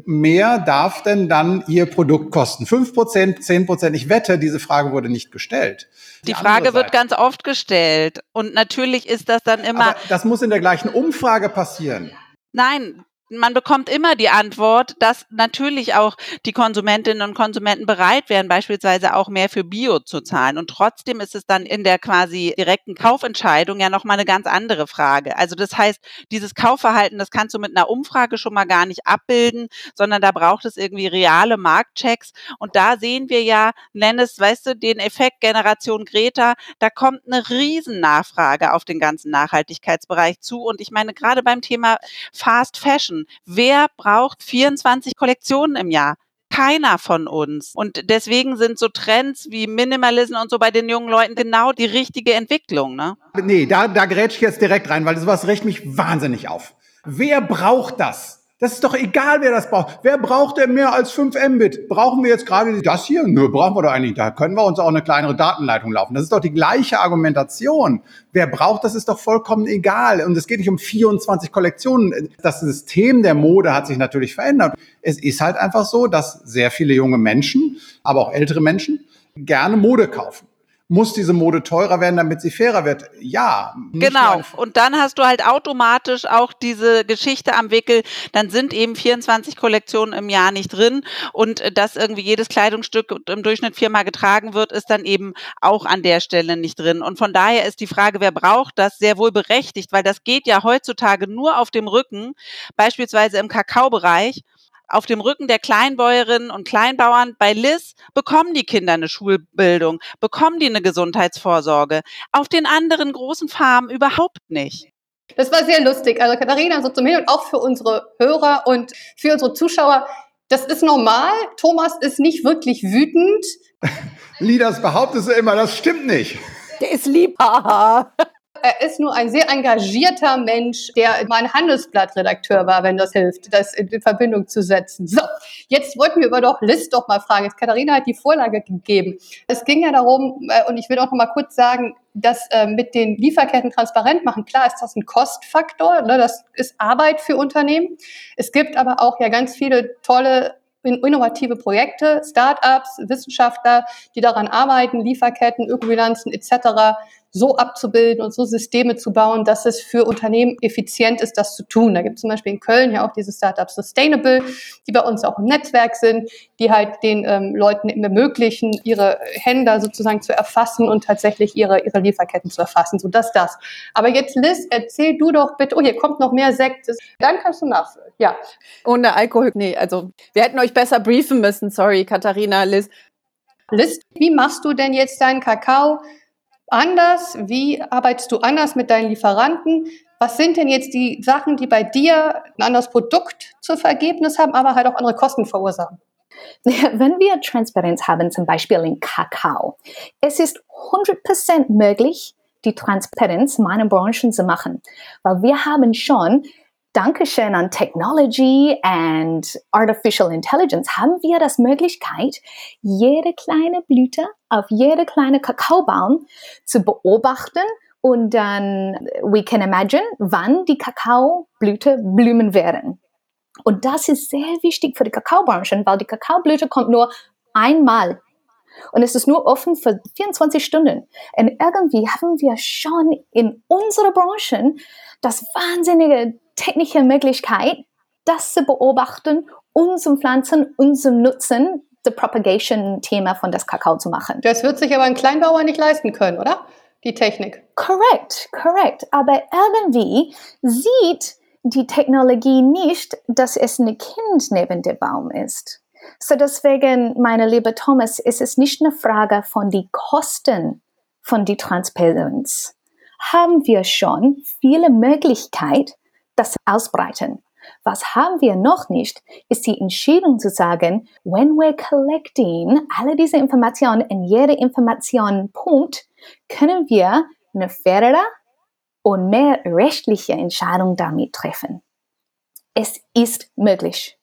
mehr darf denn dann Ihr Produkt kosten? Fünf Prozent, zehn Prozent? Ich wette, diese Frage wurde nicht gestellt. Die, Die Frage wird ganz oft gestellt. Und natürlich ist das dann immer. Aber das muss in der gleichen Umfrage passieren. Nein, man bekommt immer die Antwort, dass natürlich auch die Konsumentinnen und Konsumenten bereit wären, beispielsweise auch mehr für Bio zu zahlen. Und trotzdem ist es dann in der quasi direkten Kaufentscheidung ja nochmal eine ganz andere Frage. Also das heißt, dieses Kaufverhalten, das kannst du mit einer Umfrage schon mal gar nicht abbilden, sondern da braucht es irgendwie reale Marktchecks. Und da sehen wir ja, nenn es, weißt du, den Effekt Generation Greta, da kommt eine Riesennachfrage auf den ganzen Nachhaltigkeitsbereich zu. Und ich meine, gerade beim Thema Fast Fashion, wer braucht 24 Kollektionen im Jahr? keiner von uns. Und deswegen sind so Trends wie Minimalism und so bei den jungen Leuten genau die richtige Entwicklung. Ne? Nee, da, da grätsch ich jetzt direkt rein, weil sowas regt mich wahnsinnig auf. Wer braucht das? Das ist doch egal, wer das braucht. Wer braucht denn mehr als 5 Mbit? Brauchen wir jetzt gerade das hier? Nö, brauchen wir doch eigentlich. Da können wir uns auch eine kleinere Datenleitung laufen. Das ist doch die gleiche Argumentation. Wer braucht, das ist doch vollkommen egal. Und es geht nicht um 24 Kollektionen. Das System der Mode hat sich natürlich verändert. Es ist halt einfach so, dass sehr viele junge Menschen, aber auch ältere Menschen gerne Mode kaufen. Muss diese Mode teurer werden, damit sie fairer wird? Ja. Genau. Und dann hast du halt automatisch auch diese Geschichte am Wickel. Dann sind eben 24 Kollektionen im Jahr nicht drin. Und äh, dass irgendwie jedes Kleidungsstück im Durchschnitt viermal getragen wird, ist dann eben auch an der Stelle nicht drin. Und von daher ist die Frage, wer braucht das, sehr wohl berechtigt, weil das geht ja heutzutage nur auf dem Rücken, beispielsweise im Kakaobereich auf dem Rücken der Kleinbäuerinnen und Kleinbauern bei Liz bekommen die Kinder eine Schulbildung, bekommen die eine Gesundheitsvorsorge. Auf den anderen großen Farmen überhaupt nicht. Das war sehr lustig. Also Katharina, so zum Hin und auch für unsere Hörer und für unsere Zuschauer. Das ist normal. Thomas ist nicht wirklich wütend. Lidas behauptet sie immer, das stimmt nicht. Der ist lieb. Haha. Er ist nur ein sehr engagierter Mensch, der mein Handelsblattredakteur war, wenn das hilft, das in Verbindung zu setzen. So, jetzt wollten wir über doch List doch mal fragen. Jetzt Katharina hat die Vorlage gegeben. Es ging ja darum, äh, und ich will auch noch mal kurz sagen, dass äh, mit den Lieferketten transparent machen, klar ist das ein Kostfaktor, ne, das ist Arbeit für Unternehmen. Es gibt aber auch ja ganz viele tolle innovative Projekte, Startups, Wissenschaftler, die daran arbeiten, Lieferketten, Ökobilanzen etc so abzubilden und so Systeme zu bauen, dass es für Unternehmen effizient ist, das zu tun. Da gibt es zum Beispiel in Köln ja auch diese Startups Sustainable, die bei uns auch im Netzwerk sind, die halt den ähm, Leuten ermöglichen, ihre Händler sozusagen zu erfassen und tatsächlich ihre, ihre Lieferketten zu erfassen. So das, das. Aber jetzt Liz, erzähl du doch bitte, oh, hier kommt noch mehr Sekt. Dann kannst du nachfüllen. Ja. Ohne Alkohol, nee, also wir hätten euch besser briefen müssen. Sorry, Katharina, Liz. Liz, wie machst du denn jetzt deinen Kakao? Anders? Wie arbeitest du anders mit deinen Lieferanten? Was sind denn jetzt die Sachen, die bei dir ein anderes Produkt zur Ergebnis haben, aber halt auch andere Kosten verursachen? Wenn wir Transparenz haben, zum Beispiel in Kakao, es ist 100% möglich, die Transparenz meiner Branchen zu machen, weil wir haben schon Dankeschön an Technology and Artificial Intelligence haben wir das Möglichkeit, jede kleine Blüte auf jede kleine Kakaobaum zu beobachten und dann we can imagine, wann die Kakaoblüte blühen werden. Und das ist sehr wichtig für die Kakaobranche, weil die Kakaoblüte kommt nur einmal und es ist nur offen für 24 Stunden. Und irgendwie haben wir schon in unserer Branche das wahnsinnige technische Möglichkeit, das zu beobachten, unseren Pflanzen, unserem Nutzen, das Propagation-Thema von das Kakao zu machen. Das wird sich aber ein Kleinbauer nicht leisten können, oder? Die Technik. Correct, correct. Aber irgendwie sieht die Technologie nicht, dass es ein Kind neben dem Baum ist. So deswegen, meine liebe Thomas, ist es nicht eine Frage von die Kosten von die Transparenz. Haben wir schon viele Möglichkeiten, das ausbreiten. Was haben wir noch nicht, ist die Entscheidung zu sagen, when we're collecting alle diese Informationen in jede Information Punkt, können wir eine fairere und mehr rechtliche Entscheidung damit treffen. Es ist möglich.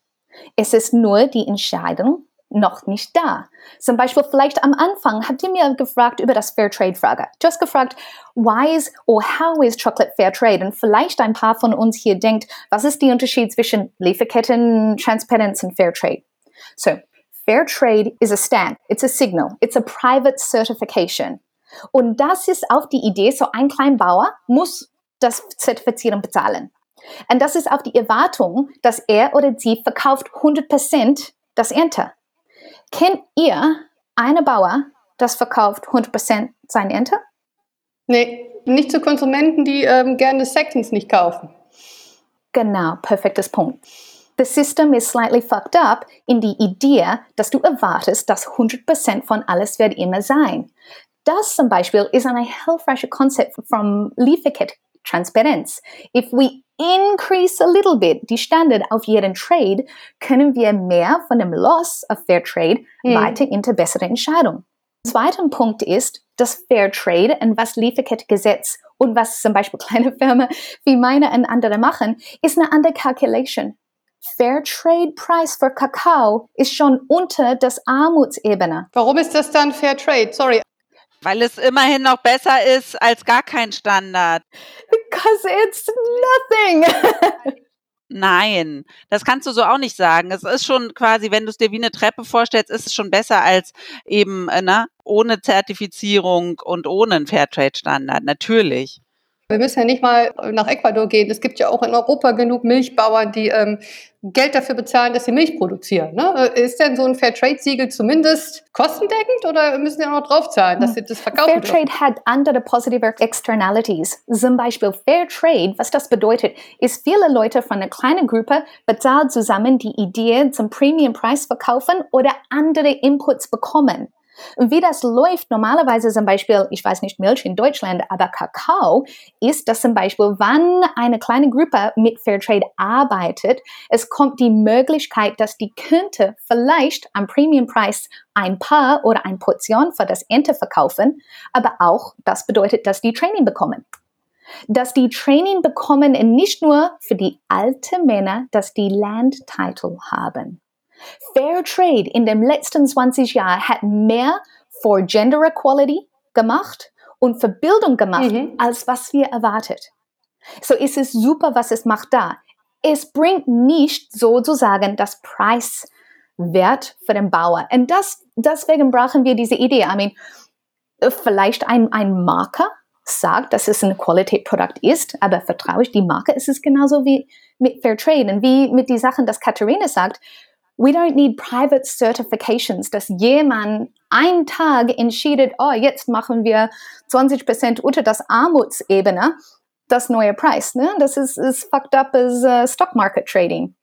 Es ist nur die Entscheidung noch nicht da. Zum Beispiel vielleicht am Anfang habt ihr mir gefragt über das Fairtrade-Frage. Du hast gefragt, why is or how is chocolate Fairtrade? Und vielleicht ein paar von uns hier denkt, was ist der Unterschied zwischen Lieferketten, Transparenz und Fairtrade? So, Fairtrade is a stamp, it's a signal, it's a private certification. Und das ist auch die Idee, so ein Kleinbauer muss das Zertifizieren bezahlen. Und das ist auch die Erwartung, dass er oder sie verkauft 100% das Ernte. Kennt ihr eine Bauer, das verkauft 100% sein Ernte? Nee, nicht zu Konsumenten, die ähm, gerne Seconds nicht kaufen. Genau, perfektes Punkt. The system is slightly fucked up in die Idee, dass du erwartest, dass 100% von alles wird immer sein. Das zum Beispiel ist ein hilfreicher Konzept vom Lieferkette Transparenz. If we increase a little bit die Standard auf jeden Trade, können wir mehr von dem Loss of Fair Trade mhm. weiter in die bessere Entscheidung. Zweiter Punkt ist, dass Fair Trade und was Lieferkettengesetz und was zum Beispiel kleine Firmen wie meine und andere machen, ist eine andere Calculation. Fair Trade Preis für Kakao ist schon unter das Armutsebene. Warum ist das dann Fair Trade? Sorry. Weil es immerhin noch besser ist als gar kein Standard. Because it's nothing. Nein, das kannst du so auch nicht sagen. Es ist schon quasi, wenn du es dir wie eine Treppe vorstellst, ist es schon besser als eben äh, ne, ohne Zertifizierung und ohne einen Fairtrade-Standard. Natürlich. Wir müssen ja nicht mal nach Ecuador gehen. Es gibt ja auch in Europa genug Milchbauern, die ähm, Geld dafür bezahlen, dass sie Milch produzieren. Ne? Ist denn so ein Fairtrade-Siegel zumindest kostendeckend oder müssen sie auch noch draufzahlen, dass sie das verkaufen? Fairtrade hat andere positive Externalities. Zum Beispiel Fairtrade, was das bedeutet, ist viele Leute von einer kleinen Gruppe bezahlt zusammen die Idee zum Premium-Preis verkaufen oder andere Inputs bekommen. Und wie das läuft, normalerweise zum Beispiel, ich weiß nicht Milch in Deutschland, aber Kakao, ist das zum Beispiel, wann eine kleine Gruppe mit Fairtrade arbeitet, es kommt die Möglichkeit, dass die könnte vielleicht am Premiumpreis ein Paar oder eine Portion für das Ente verkaufen, aber auch das bedeutet, dass die Training bekommen dass die Training bekommen nicht nur für die alten Männer, dass die Land Title haben. Fair Trade in den letzten 20 Jahren hat mehr for Gender Equality gemacht und für Bildung gemacht, mhm. als was wir erwartet. So ist es super, was es macht da. Es bringt nicht sozusagen das Preiswert für den Bauer. Und das, deswegen brauchen wir diese Idee. I mean, vielleicht ein, ein Marker sagt, dass es ein Qualitätsprodukt ist, aber vertraue ich die Marke, ist es genauso wie mit Fair Trade und wie mit den Sachen, dass Katharina sagt, we don't need private certifications, dass jemand einen Tag entscheidet, oh, jetzt machen wir 20 Prozent unter das Armutsebene, das neue Preis. Ne? Das ist, ist fucked up as uh, Stock Market Trading.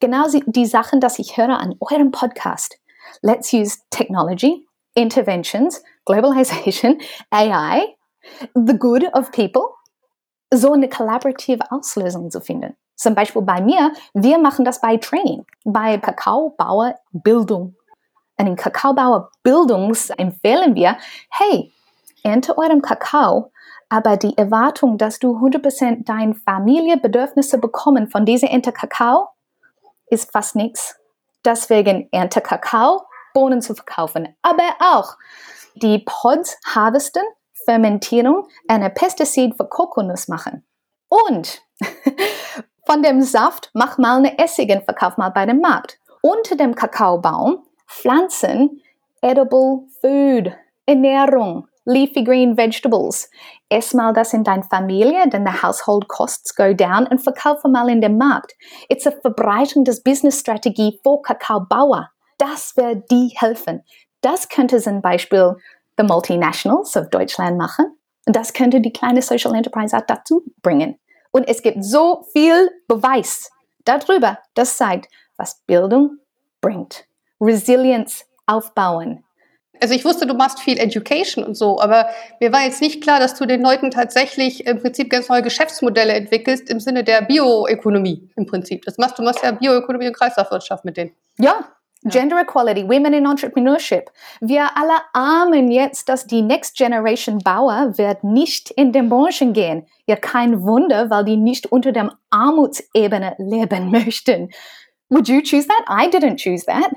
Genau die Sachen, dass ich höre an eurem Podcast. Let's use technology, interventions, globalization, AI, the good of people, so eine kollaborative Auslösung zu finden. Zum Beispiel bei mir, wir machen das bei Training, bei Kakaobauerbildung. Und in Kakaobauerbildung empfehlen wir, hey, ernte eurem Kakao, aber die Erwartung, dass du 100% deine Familienbedürfnisse bekommen von dieser Ente Kakao, ist fast nichts. Deswegen ernte Kakao, Bohnen zu verkaufen, aber auch die Pods harvesten, Fermentierung, eine Pestizid für Kokosnuss machen. Und Von dem Saft mach mal eine Essigen, verkauf mal bei dem Markt. Unter dem Kakaobaum pflanzen edible food, Ernährung, leafy green vegetables. Ess mal das in deiner Familie, denn the household costs go down und verkaufe mal in dem Markt. It's a Verbreitung des Business-Strategie für Kakaobauer. Das wird die helfen. Das könnte zum Beispiel the Multinationals of Deutschland machen. Und das könnte die kleine Social Enterprise auch dazu bringen. Und es gibt so viel Beweis darüber, das zeigt, was Bildung bringt. Resilience aufbauen. Also ich wusste, du machst viel Education und so, aber mir war jetzt nicht klar, dass du den Leuten tatsächlich im Prinzip ganz neue Geschäftsmodelle entwickelst im Sinne der Bioökonomie im Prinzip. Das machst du machst ja Bioökonomie und Kreislaufwirtschaft mit denen. Ja, Gender Equality, Women in Entrepreneurship. Wir alle ahnen jetzt, dass die Next Generation Bauer wird nicht in den Branchen gehen. Ja, kein Wunder, weil die nicht unter der Armutsebene leben möchten. Would you choose that? I didn't choose that.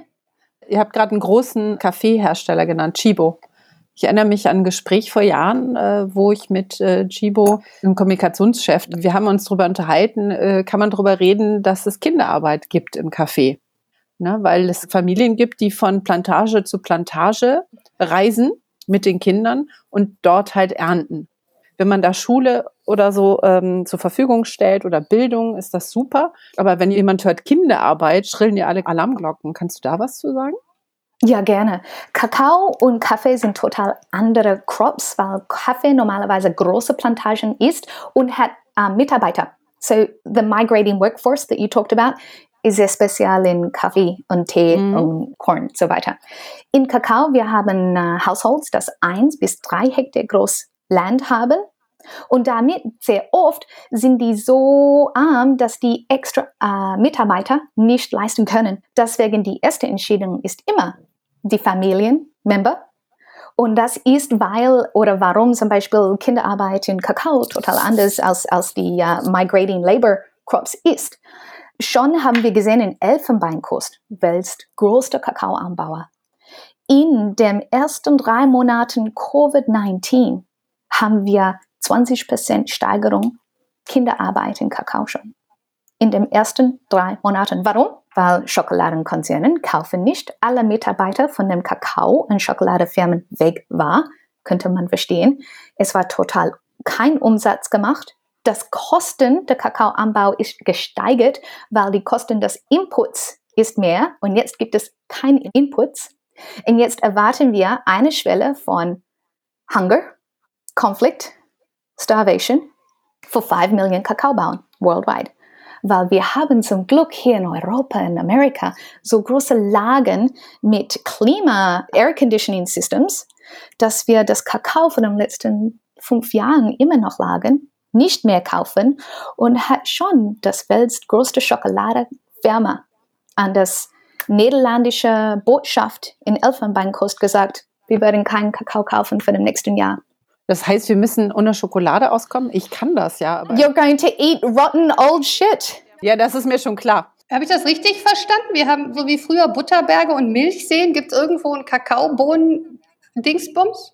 Ihr habt gerade einen großen Kaffeehersteller genannt, Chibo. Ich erinnere mich an ein Gespräch vor Jahren, äh, wo ich mit äh, Chibo, einem Kommunikationschef, wir haben uns darüber unterhalten, äh, kann man darüber reden, dass es Kinderarbeit gibt im Café ne? weil es Familien gibt, die von Plantage zu Plantage reisen mit den Kindern und dort halt ernten. wenn man da Schule oder so ähm, zur Verfügung stellt oder Bildung, ist das super. Aber wenn jemand hört Kinderarbeit, schrillen ja alle Alarmglocken. Kannst du da was zu sagen? Ja, gerne. Kakao und Kaffee sind total andere Crops, weil Kaffee normalerweise große Plantagen ist und hat äh, Mitarbeiter. So the migrating workforce that you talked about sehr speziell in Kaffee und Tee mhm. und Korn und so weiter. In Kakao, wir haben äh, Households, das eins bis drei Hektar groß Land haben. Und damit sehr oft sind die so arm, dass die extra äh, Mitarbeiter nicht leisten können. Deswegen die erste Entscheidung ist immer die Familienmember. Und das ist, weil oder warum zum Beispiel Kinderarbeit in Kakao total anders als, als die uh, Migrating Labor Crops ist. Schon haben wir gesehen in Elfenbeinkust, Wels größter Kakaoanbauer. In den ersten drei Monaten Covid-19 haben wir 20% Steigerung Kinderarbeit in Kakao schon. In den ersten drei Monaten. Warum? Weil Schokoladenkonzernen kaufen nicht alle Mitarbeiter von dem Kakao- und Schokoladefirmen weg war, könnte man verstehen. Es war total kein Umsatz gemacht. Das Kosten der Kakaoanbau ist gesteigert, weil die Kosten des Inputs ist mehr und jetzt gibt es keine Inputs. Und jetzt erwarten wir eine Schwelle von Hunger, Conflict, Starvation für 5 Millionen Kakaobauern worldwide. Weil wir haben zum Glück hier in Europa, in Amerika, so große Lagen mit Klima, Air Conditioning Systems, dass wir das Kakao von den letzten fünf Jahren immer noch lagen, nicht mehr kaufen und hat schon das weltgrößte Schokoladefirma an das niederländische Botschaft in Elfenbeinkust gesagt, wir werden keinen Kakao kaufen für den nächsten Jahr. Das heißt, wir müssen ohne Schokolade auskommen? Ich kann das ja. Aber You're going to eat rotten old shit. Ja, das ist mir schon klar. Habe ich das richtig verstanden? Wir haben so wie früher Butterberge und Milchseen. Gibt es irgendwo einen Kakaobohnen-Dingsbums?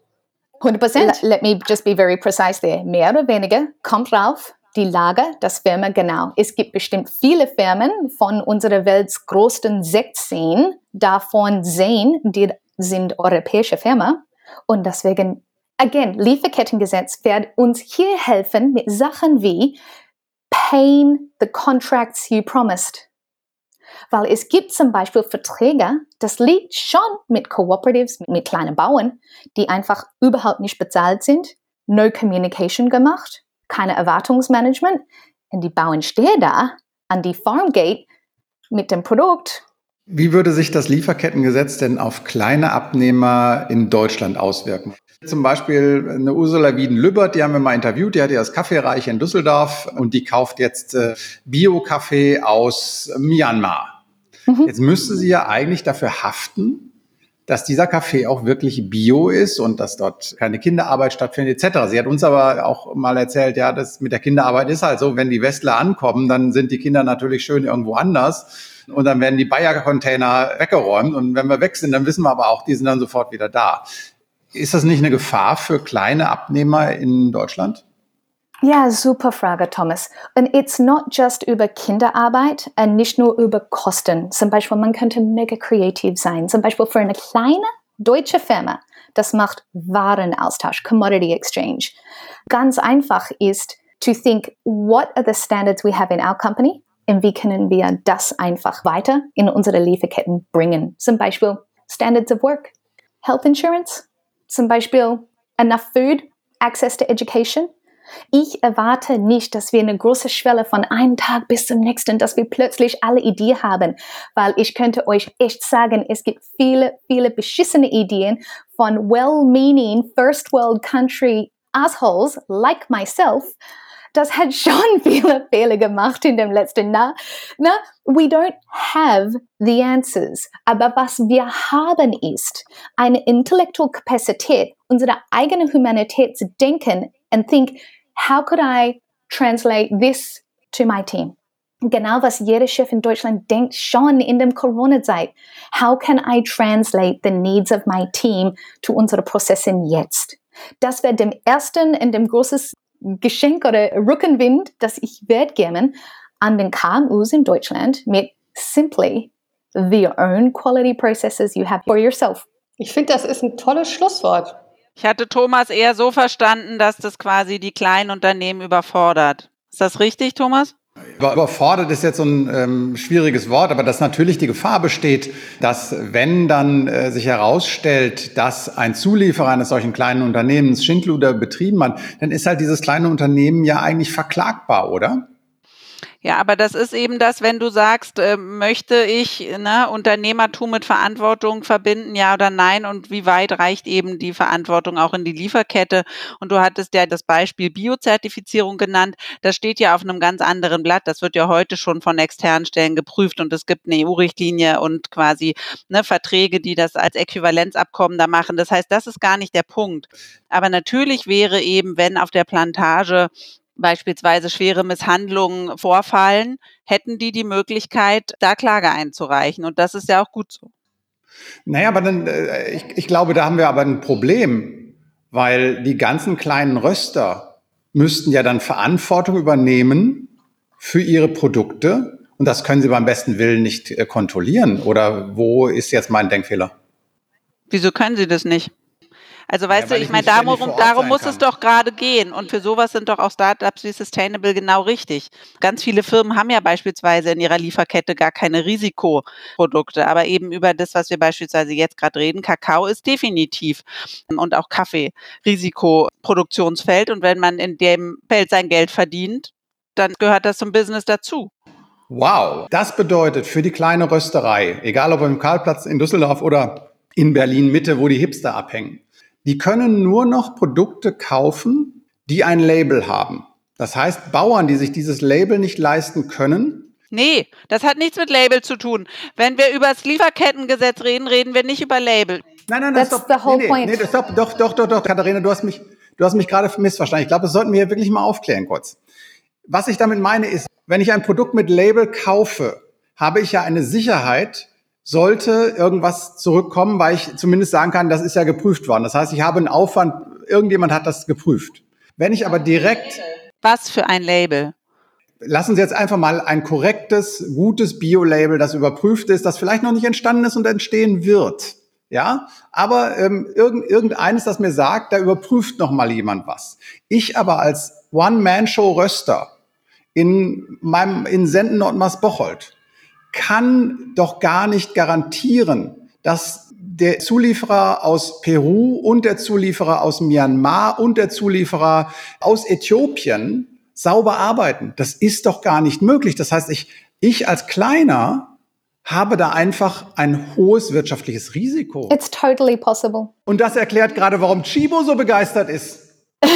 100%. Let me just be very precise there. Mehr oder weniger kommt drauf die Lage, das Firma genau. Es gibt bestimmt viele Firmen von unserer Welt größten 16, davon 10, die sind europäische Firmen. Und deswegen again, Lieferkettengesetz wird uns hier helfen mit Sachen wie paying the contracts you promised. Weil es gibt zum Beispiel Verträge, das liegt schon mit Cooperatives, mit, kleinen Bauern, die einfach überhaupt nicht bezahlt sind, no communication gemacht, keine Erwartungsmanagement und die Bauern stehen da an die Farmgate mit dem Produkt wie würde sich das Lieferkettengesetz denn auf kleine Abnehmer in Deutschland auswirken? Zum Beispiel eine Ursula Wieden-Lübbert, die haben wir mal interviewt, die hat ja das Kaffeereich in Düsseldorf und die kauft jetzt äh, Bio-Kaffee aus Myanmar. Mhm. Jetzt müsste sie ja eigentlich dafür haften, dass dieser Kaffee auch wirklich bio ist und dass dort keine Kinderarbeit stattfindet etc. Sie hat uns aber auch mal erzählt, ja, das mit der Kinderarbeit ist halt so, wenn die Westler ankommen, dann sind die Kinder natürlich schön irgendwo anders und dann werden die Bayer-Container weggeräumt und wenn wir weg sind, dann wissen wir aber auch, die sind dann sofort wieder da. Ist das nicht eine Gefahr für kleine Abnehmer in Deutschland? Ja, super Frage, Thomas. Und it's not just über Kinderarbeit und nicht nur über Kosten. Zum Beispiel, man könnte mega kreativ sein. Zum Beispiel für eine kleine deutsche Firma, das macht Warenaustausch, Commodity Exchange. Ganz einfach ist to think, what are the standards we have in our company? und wie können wir das einfach weiter in unsere Lieferketten bringen. Zum Beispiel Standards of Work, Health Insurance, zum Beispiel enough food, access to education. Ich erwarte nicht, dass wir eine große Schwelle von einem Tag bis zum nächsten, dass wir plötzlich alle Ideen haben, weil ich könnte euch echt sagen, es gibt viele, viele beschissene Ideen von well-meaning First World Country assholes like myself, das hat schon viele Fehler gemacht in dem letzten Jahr. Na, we don't have the answers. Aber was wir haben ist eine intellektuelle Kapazität, unsere eigene Humanität zu denken and think, how could I translate this to my team? Genau was jeder Chef in Deutschland denkt schon in dem Corona-Zeit. How can I translate the needs of my team to unsere Prozesse jetzt? Das wäre dem ersten und dem großen Geschenk oder Rückenwind, das ich werde geben an den KMUs in Deutschland mit simply the own quality processes you have for yourself. Ich finde, das ist ein tolles Schlusswort. Ich hatte Thomas eher so verstanden, dass das quasi die kleinen Unternehmen überfordert. Ist das richtig, Thomas? Überfordert ist jetzt so ein ähm, schwieriges Wort, aber dass natürlich die Gefahr besteht, dass wenn dann äh, sich herausstellt, dass ein Zulieferer eines solchen kleinen Unternehmens Schindluder betrieben hat, dann ist halt dieses kleine Unternehmen ja eigentlich verklagbar, oder? Ja, aber das ist eben das, wenn du sagst, äh, möchte ich ne, Unternehmertum mit Verantwortung verbinden, ja oder nein? Und wie weit reicht eben die Verantwortung auch in die Lieferkette? Und du hattest ja das Beispiel Biozertifizierung genannt. Das steht ja auf einem ganz anderen Blatt. Das wird ja heute schon von externen Stellen geprüft und es gibt eine EU-Richtlinie und quasi ne, Verträge, die das als Äquivalenzabkommen da machen. Das heißt, das ist gar nicht der Punkt. Aber natürlich wäre eben, wenn auf der Plantage beispielsweise schwere Misshandlungen vorfallen, hätten die die Möglichkeit, da Klage einzureichen. Und das ist ja auch gut so. Naja, aber dann, äh, ich, ich glaube, da haben wir aber ein Problem, weil die ganzen kleinen Röster müssten ja dann Verantwortung übernehmen für ihre Produkte. Und das können sie beim besten Willen nicht äh, kontrollieren. Oder wo ist jetzt mein Denkfehler? Wieso können sie das nicht? Also weißt ja, du, ich, ich meine, darum, darum muss kann. es doch gerade gehen. Und für sowas sind doch auch Startups wie Sustainable genau richtig. Ganz viele Firmen haben ja beispielsweise in ihrer Lieferkette gar keine Risikoprodukte, aber eben über das, was wir beispielsweise jetzt gerade reden, Kakao ist definitiv und auch Kaffee Risikoproduktionsfeld. Und wenn man in dem Feld sein Geld verdient, dann gehört das zum Business dazu. Wow, das bedeutet für die kleine Rösterei, egal ob im Karlplatz in Düsseldorf oder in Berlin Mitte, wo die Hipster abhängen, die können nur noch Produkte kaufen, die ein Label haben. Das heißt, Bauern, die sich dieses Label nicht leisten können, Nee, das hat nichts mit Label zu tun. Wenn wir über das Lieferkettengesetz reden, reden wir nicht über Label. Nein, nein, That's stopp. the whole nee, point. Nee, stopp, doch, doch, doch, doch, Katharina, du hast mich, du hast mich gerade missverstanden. Ich glaube, das sollten wir hier wirklich mal aufklären kurz. Was ich damit meine ist, wenn ich ein Produkt mit Label kaufe, habe ich ja eine Sicherheit, sollte irgendwas zurückkommen, weil ich zumindest sagen kann, das ist ja geprüft worden. Das heißt, ich habe einen Aufwand, irgendjemand hat das geprüft. Wenn ich aber direkt. Was für ein Label? Lassen Sie jetzt einfach mal ein korrektes, gutes Bio-Label, das überprüft ist, das vielleicht noch nicht entstanden ist und entstehen wird. Ja, aber ähm, irgend, irgendeines, das mir sagt, da überprüft noch mal jemand was. Ich aber als One-Man-Show-Röster in meinem in Senden Nordmaß-Bocholt kann doch gar nicht garantieren, dass der Zulieferer aus Peru und der Zulieferer aus Myanmar und der Zulieferer aus Äthiopien sauber arbeiten. Das ist doch gar nicht möglich. Das heißt, ich, ich als Kleiner habe da einfach ein hohes wirtschaftliches Risiko. It's totally possible. Und das erklärt gerade, warum Chibo so begeistert ist.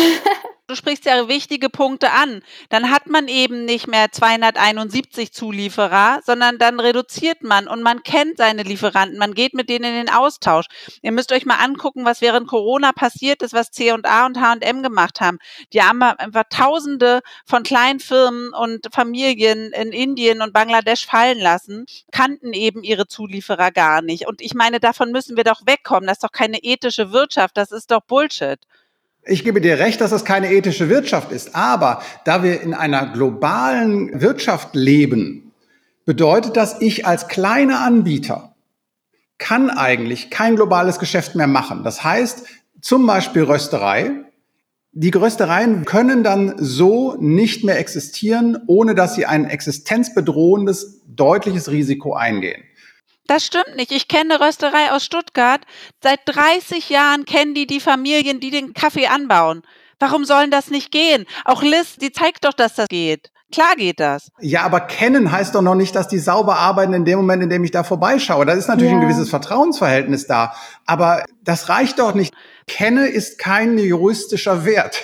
du sprichst ja wichtige Punkte an. Dann hat man eben nicht mehr 271 Zulieferer, sondern dann reduziert man und man kennt seine Lieferanten, man geht mit denen in den Austausch. Ihr müsst euch mal angucken, was während Corona passiert ist, was C&A und H&M gemacht haben. Die haben einfach Tausende von kleinen Firmen und Familien in Indien und Bangladesch fallen lassen, kannten eben ihre Zulieferer gar nicht. Und ich meine, davon müssen wir doch wegkommen. Das ist doch keine ethische Wirtschaft, das ist doch Bullshit. Ich gebe dir recht, dass das keine ethische Wirtschaft ist. Aber da wir in einer globalen Wirtschaft leben, bedeutet das, ich als kleiner Anbieter kann eigentlich kein globales Geschäft mehr machen. Das heißt, zum Beispiel Rösterei. Die Röstereien können dann so nicht mehr existieren, ohne dass sie ein existenzbedrohendes, deutliches Risiko eingehen. Das stimmt nicht. Ich kenne eine Rösterei aus Stuttgart. Seit 30 Jahren kennen die die Familien, die den Kaffee anbauen. Warum sollen das nicht gehen? Auch Liz, die zeigt doch, dass das geht. Klar geht das. Ja, aber kennen heißt doch noch nicht, dass die sauber arbeiten in dem Moment, in dem ich da vorbeischaue. Da ist natürlich ja. ein gewisses Vertrauensverhältnis da. Aber das reicht doch nicht. Kenne ist kein juristischer Wert.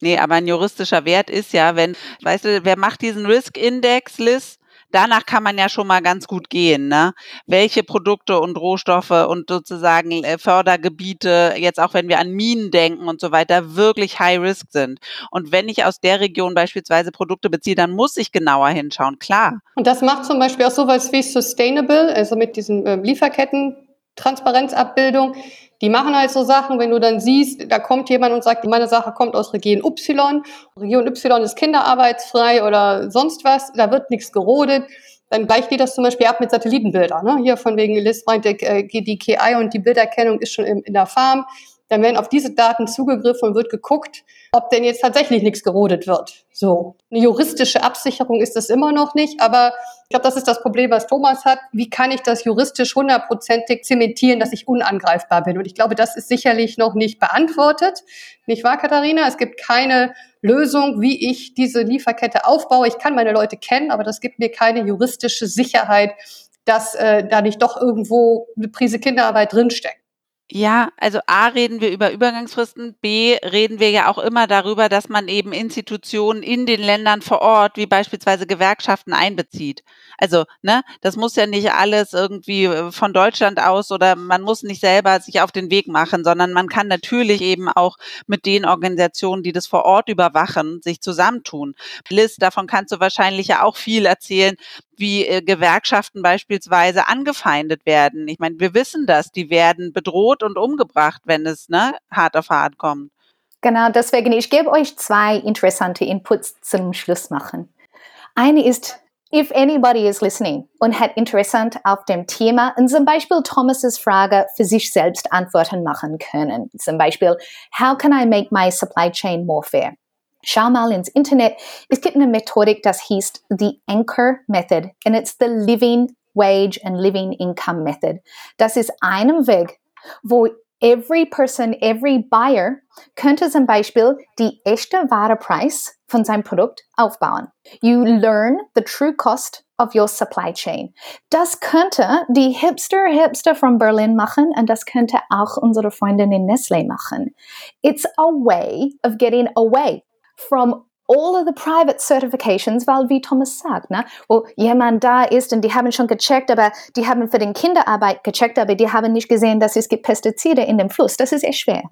Nee, aber ein juristischer Wert ist ja, wenn, weißt du, wer macht diesen Risk Index, Liz? Danach kann man ja schon mal ganz gut gehen, ne? welche Produkte und Rohstoffe und sozusagen äh, Fördergebiete, jetzt auch wenn wir an Minen denken und so weiter, wirklich High Risk sind. Und wenn ich aus der Region beispielsweise Produkte beziehe, dann muss ich genauer hinschauen, klar. Und das macht zum Beispiel auch sowas wie Sustainable, also mit diesen äh, Lieferketten. Transparenzabbildung. Die machen halt so Sachen, wenn du dann siehst, da kommt jemand und sagt, meine Sache kommt aus Region Y, Region Y ist kinderarbeitsfrei oder sonst was, da wird nichts gerodet, dann gleicht die das zum Beispiel ab mit Satellitenbildern. Ne? Hier von wegen Liz meinte, äh, die KI und die Bilderkennung ist schon in, in der Farm. Dann werden auf diese Daten zugegriffen und wird geguckt, ob denn jetzt tatsächlich nichts gerodet wird. So. Eine juristische Absicherung ist das immer noch nicht, aber ich glaube, das ist das Problem, was Thomas hat. Wie kann ich das juristisch hundertprozentig zementieren, dass ich unangreifbar bin? Und ich glaube, das ist sicherlich noch nicht beantwortet. Nicht wahr, Katharina? Es gibt keine Lösung, wie ich diese Lieferkette aufbaue. Ich kann meine Leute kennen, aber das gibt mir keine juristische Sicherheit, dass äh, da nicht doch irgendwo eine Prise Kinderarbeit drinsteckt. Ja, also A reden wir über Übergangsfristen, B reden wir ja auch immer darüber, dass man eben Institutionen in den Ländern vor Ort, wie beispielsweise Gewerkschaften, einbezieht. Also, ne, das muss ja nicht alles irgendwie äh, von Deutschland aus oder man muss nicht selber sich auf den Weg machen, sondern man kann natürlich eben auch mit den Organisationen, die das vor Ort überwachen, sich zusammentun. Liz, davon kannst du wahrscheinlich ja auch viel erzählen, wie äh, Gewerkschaften beispielsweise angefeindet werden. Ich meine, wir wissen das, die werden bedroht und umgebracht, wenn es ne, hart auf hart kommt. Genau, deswegen, ich gebe euch zwei interessante Inputs zum Schluss machen. Eine ist, if anybody is listening und hat interessant auf dem Thema und zum Beispiel Thomas' Frage für sich selbst Antworten machen können. Zum Beispiel, how can I make my supply chain more fair? Schau mal ins Internet. Es gibt eine Methodik, das hieß the Anchor Method and it's the Living Wage and Living Income Method. Das ist einem Weg, wo every person, every buyer könnte zum Beispiel die echte Warepreis von seinem Produkt aufbauen. You learn the true cost of your supply chain. Das könnte die Hipster Hipster von Berlin machen und das könnte auch unsere Freundin in Nestle machen. It's a way of getting away from all of the private certifications, weil wie Thomas sagt, ne, wo jemand da ist und die haben schon gecheckt, aber die haben für den Kinderarbeit gecheckt, aber die haben nicht gesehen, dass es gibt Pestizide in dem Fluss. Das ist echt schwer.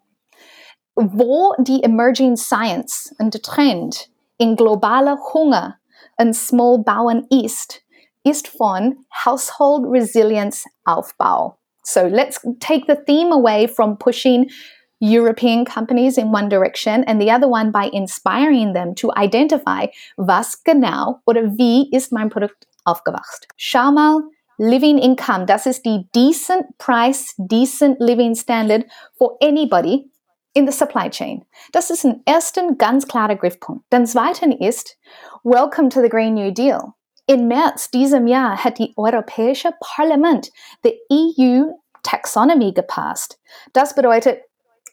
Wo die Emerging Science und der Trend in globaler Hunger und Small Bauen ist, ist von Household Resilience Aufbau. So let's take the theme away from pushing European companies in one direction and the other one by inspiring them to identify was genau oder wie ist mein Produkt aufgewacht. Schau mal, living income, das ist die decent price, decent living standard for anybody in the supply chain. Das ist ein ersten ganz klarer Griffpunkt. Den zweiten ist, welcome to the Green New Deal. In März diesem Jahr hat die Europäische Parlament the EU Taxonomy gepasst. Das bedeutet,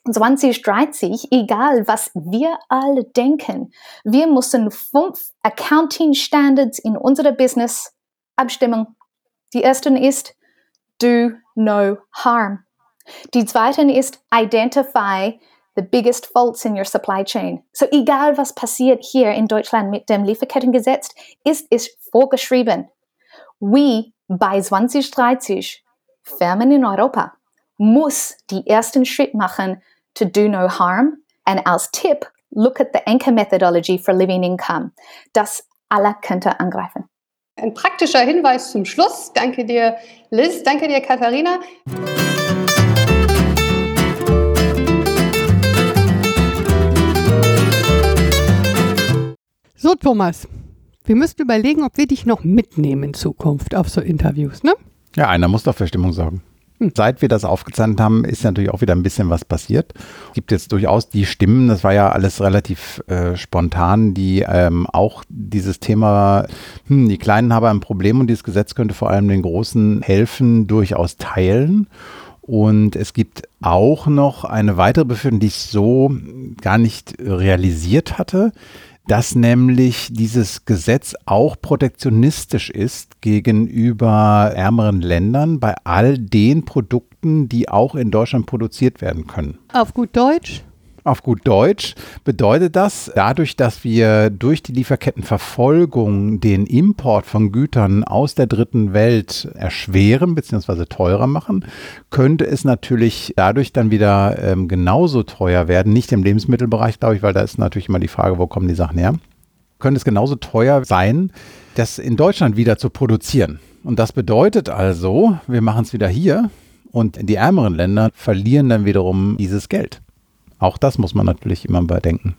2030, egal was wir alle denken, wir müssen fünf Accounting Standards in unserer Business abstimmen. Die erste ist Do No Harm. Die zweite ist Identify the biggest faults in your supply chain. So egal was passiert hier in Deutschland mit dem Lieferkettengesetz, ist es vorgeschrieben. We bei 2030 Firmen in Europa muss die ersten Schritt machen to do no harm. And als Tipp, look at the anchor methodology for living income. Das alle könnte angreifen. Ein praktischer Hinweis zum Schluss. Danke dir, Liz. Danke dir, Katharina. So, Thomas, wir müssen überlegen, ob wir dich noch mitnehmen in Zukunft auf so Interviews, ne? Ja, einer muss doch für Stimmung sorgen. Seit wir das aufgezeichnet haben, ist natürlich auch wieder ein bisschen was passiert. Es gibt jetzt durchaus die Stimmen, das war ja alles relativ äh, spontan, die ähm, auch dieses Thema, hm, die Kleinen haben ein Problem und dieses Gesetz könnte vor allem den Großen helfen, durchaus teilen. Und es gibt auch noch eine weitere Befürchtung, die ich so gar nicht realisiert hatte dass nämlich dieses Gesetz auch protektionistisch ist gegenüber ärmeren Ländern bei all den Produkten, die auch in Deutschland produziert werden können. Auf gut Deutsch, auf gut Deutsch bedeutet das, dadurch, dass wir durch die Lieferkettenverfolgung den Import von Gütern aus der dritten Welt erschweren bzw. teurer machen, könnte es natürlich dadurch dann wieder ähm, genauso teuer werden. Nicht im Lebensmittelbereich, glaube ich, weil da ist natürlich immer die Frage, wo kommen die Sachen her. Könnte es genauso teuer sein, das in Deutschland wieder zu produzieren. Und das bedeutet also, wir machen es wieder hier und die ärmeren Länder verlieren dann wiederum dieses Geld. Auch das muss man natürlich immer bedenken.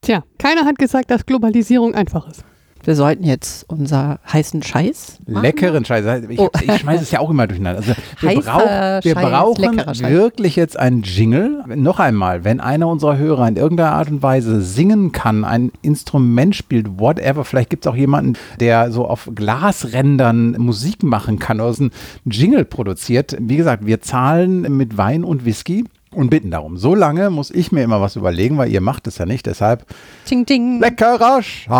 Tja, keiner hat gesagt, dass Globalisierung einfach ist. wir sollten jetzt unser heißen Scheiß machen. Leckeren Scheiß. Ich, Oh. ich schmeiße es ja auch immer durcheinander. Also wir, brauch, wir Scheiß, brauchen wirklich jetzt einen Jingle. Noch einmal, wenn einer unserer Hörer in irgendeiner Art und Weise singen kann, ein Instrument spielt, whatever, vielleicht gibt es auch jemanden, der so auf Glasrändern Musik machen kann oder so einen Jingle produziert. Wie gesagt, wir zahlen mit Wein und Whisky. Und bitten darum. So lange muss ich mir immer was überlegen, weil ihr macht es ja nicht. Deshalb Ding, ding. Leckerer Scheiß.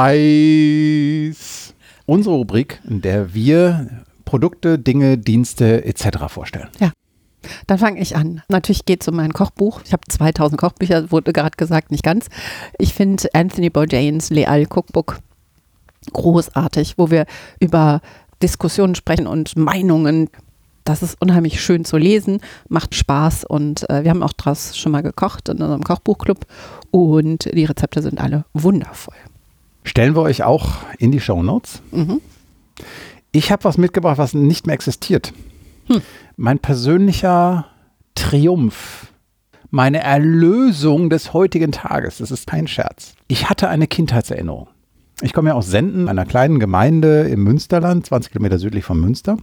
Unsere Rubrik, in der wir Produkte, Dinge, Dienste etc. vorstellen. Dann fange ich an. Natürlich geht es um mein Kochbuch. Ich habe 2000 Kochbücher, wurde gerade gesagt, nicht ganz. Ich finde Anthony Bourdains Leal Cookbook großartig, wo wir über Diskussionen sprechen und Meinungen. Das ist unheimlich schön zu lesen, macht Spaß und äh, wir haben auch draus schon mal gekocht in unserem Kochbuchclub und die Rezepte sind alle wundervoll. Stellen wir euch auch in die Shownotes. Mhm. Ich habe was mitgebracht, was nicht mehr existiert. Hm. Mein persönlicher Triumph, meine Erlösung des heutigen Tages. Das ist kein Scherz. Ich hatte eine Kindheitserinnerung. Ich komme ja aus Senden, einer kleinen Gemeinde im Münsterland, 20 Kilometer südlich von Münster.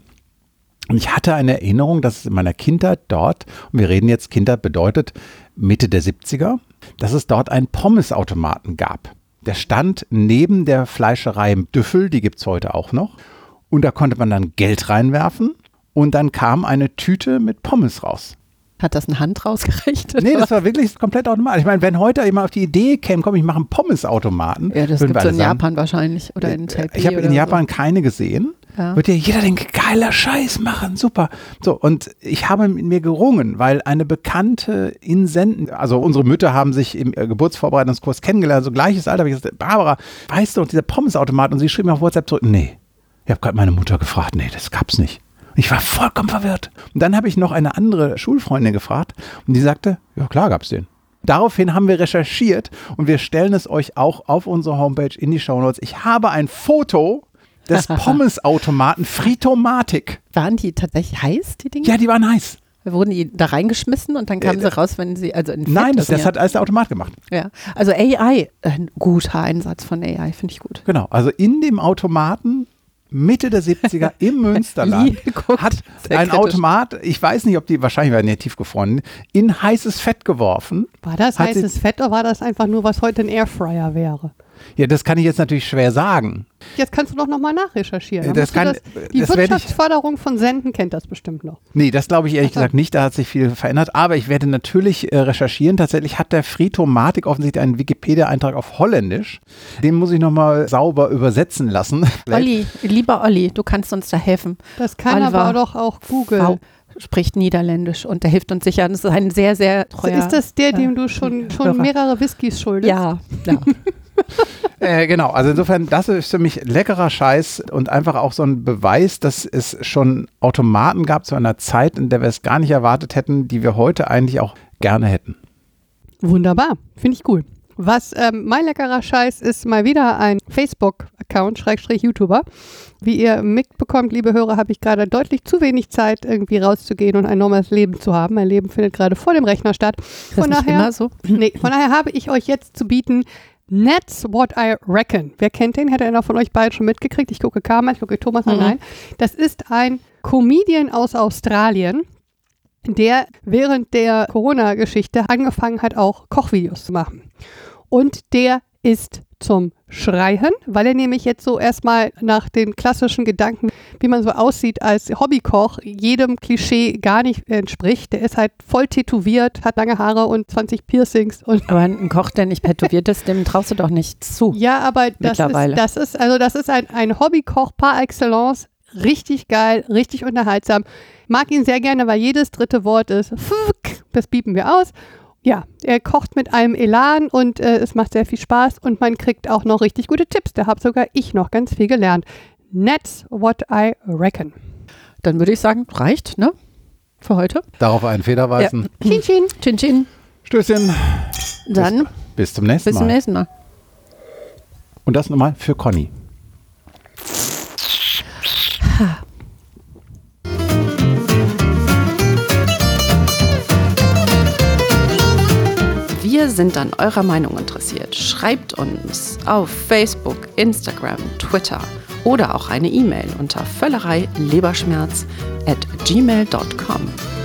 Und ich hatte eine Erinnerung, dass es in meiner Kindheit dort, und wir reden jetzt, Kindheit bedeutet Mitte der 70er, dass es dort einen Pommesautomaten gab. Der stand neben der Fleischerei im Düffel, die gibt es heute auch noch. Und da konnte man dann Geld reinwerfen und dann kam eine Tüte mit Pommes raus. Hat das eine Hand rausgerechnet? Nee, das war wirklich komplett automatisch. Ich meine, wenn heute jemand auf die Idee käme, komm, ich mache einen Pommesautomaten. ja, das gibt es in Japan wahrscheinlich oder in Taipei. ich habe in Japan keine gesehen. Ja. Wird ja jeder denken, geiler Scheiß machen, super. So, und ich habe mit mir gerungen, weil eine Bekannte in Senden, also unsere Mütter haben sich im äh, Geburtsvorbereitungskurs kennengelernt, so gleiches Alter, habe ich gesagt, Barbara, weißt du noch, dieser Pommesautomat? Und sie schrieb mir auf WhatsApp zurück, nee. Ich habe gerade meine Mutter gefragt, nee, das gab's nicht. Und ich war vollkommen verwirrt. Und dann habe ich noch eine andere Schulfreundin gefragt und die sagte, ja klar gab's den. Daraufhin haben wir recherchiert und wir stellen es euch auch auf unsere Homepage in die Shownotes. Ich habe ein Foto des Pommesautomaten Fritomatik. Waren die tatsächlich heiß, die Dinge? Ja, die waren heiß. Wurden die da reingeschmissen und dann kamen Äh, sie raus, wenn sie, also in Fett Nein, das, das hat alles der Automat gemacht. ja. Also AI, ein guter Einsatz von AI, finde ich gut. Genau. Also in dem Automaten Mitte der 70er im Münsterland guckt hat ein kritisch. Automat, ich weiß nicht, ob die, wahrscheinlich werden die tiefgefroren, in heißes Fett geworfen. War das heißes Fett oder war das einfach nur, was heute ein Airfryer wäre? Ja, das kann ich jetzt natürlich schwer sagen. Jetzt kannst du doch nochmal nachrecherchieren. Äh, das kann- das, die das werd ich- Wirtschaftsförderung von Senden kennt das bestimmt noch. Nee, das glaube ich ehrlich gesagt nicht. Da hat sich viel verändert. Aber ich werde natürlich äh, recherchieren. Tatsächlich hat der Fritomatik offensichtlich einen Wikipedia-Eintrag auf Holländisch. Den muss ich nochmal sauber übersetzen lassen. Olli, lieber Olli, du kannst uns da helfen. Das kann Oliver aber doch auch Google. Frau spricht Niederländisch und der hilft uns sicher. Das ist ein sehr, sehr treuer. ist das der, dem äh, du schon, schon mehrere Whiskys schuldest? Ja, ja. Äh, genau, also insofern, das ist für mich leckerer Scheiß und einfach auch so ein Beweis, dass es schon Automaten gab zu einer Zeit, in der wir es gar nicht erwartet hätten, die wir heute eigentlich auch gerne hätten. Wunderbar, finde ich cool. Was ähm, mein leckerer Scheiß ist mal wieder ein Facebook-Account, Schrägstrich YouTuber. Wie ihr mitbekommt, liebe Hörer, habe ich gerade deutlich zu wenig Zeit, irgendwie rauszugehen und ein normales Leben zu haben. Mein Leben findet gerade vor dem Rechner statt. Ist das Von nicht daher, immer so? nee, von daher habe ich euch jetzt zu bieten That's What I Reckon. Wer kennt den? Hat einer von euch beiden schon mitgekriegt? Ich gucke Karma, ich gucke Thomas an. Mhm. Nein. Das ist ein Comedian aus Australien, der während der Corona-Geschichte angefangen hat, auch Kochvideos zu machen. Und der ist zum Schreien, weil er nämlich jetzt so erstmal nach den klassischen Gedanken, wie man so aussieht als Hobbykoch, jedem Klischee gar nicht entspricht. Der ist halt voll tätowiert, hat lange Haare und 20 Piercings und Aber ein Koch, der nicht tätowiert ist, dem traust du doch nicht zu. ja, aber das ist, das ist, also das ist ein, ein Hobbykoch par excellence. Richtig geil, richtig unterhaltsam. Mag ihn sehr gerne, weil jedes dritte Wort ist, das biepen wir aus. Ja, er kocht mit einem Elan und äh, es macht sehr viel Spaß und man kriegt auch noch richtig gute Tipps. Da habe sogar ich noch ganz viel gelernt. That's what I reckon. Dann würde ich sagen, reicht, ne? Für heute. Darauf einen Federweißen. Chin, chin. Chin Chin. Stößchen. Dann Bis zum nächsten bis zum Mal. nächsten Mal. Und das nochmal für Conny. Wir sind an eurer Meinung interessiert. Schreibt uns auf Facebook, Instagram, Twitter oder auch eine E-Mail unter völlerei leberschmerz at gmail.com.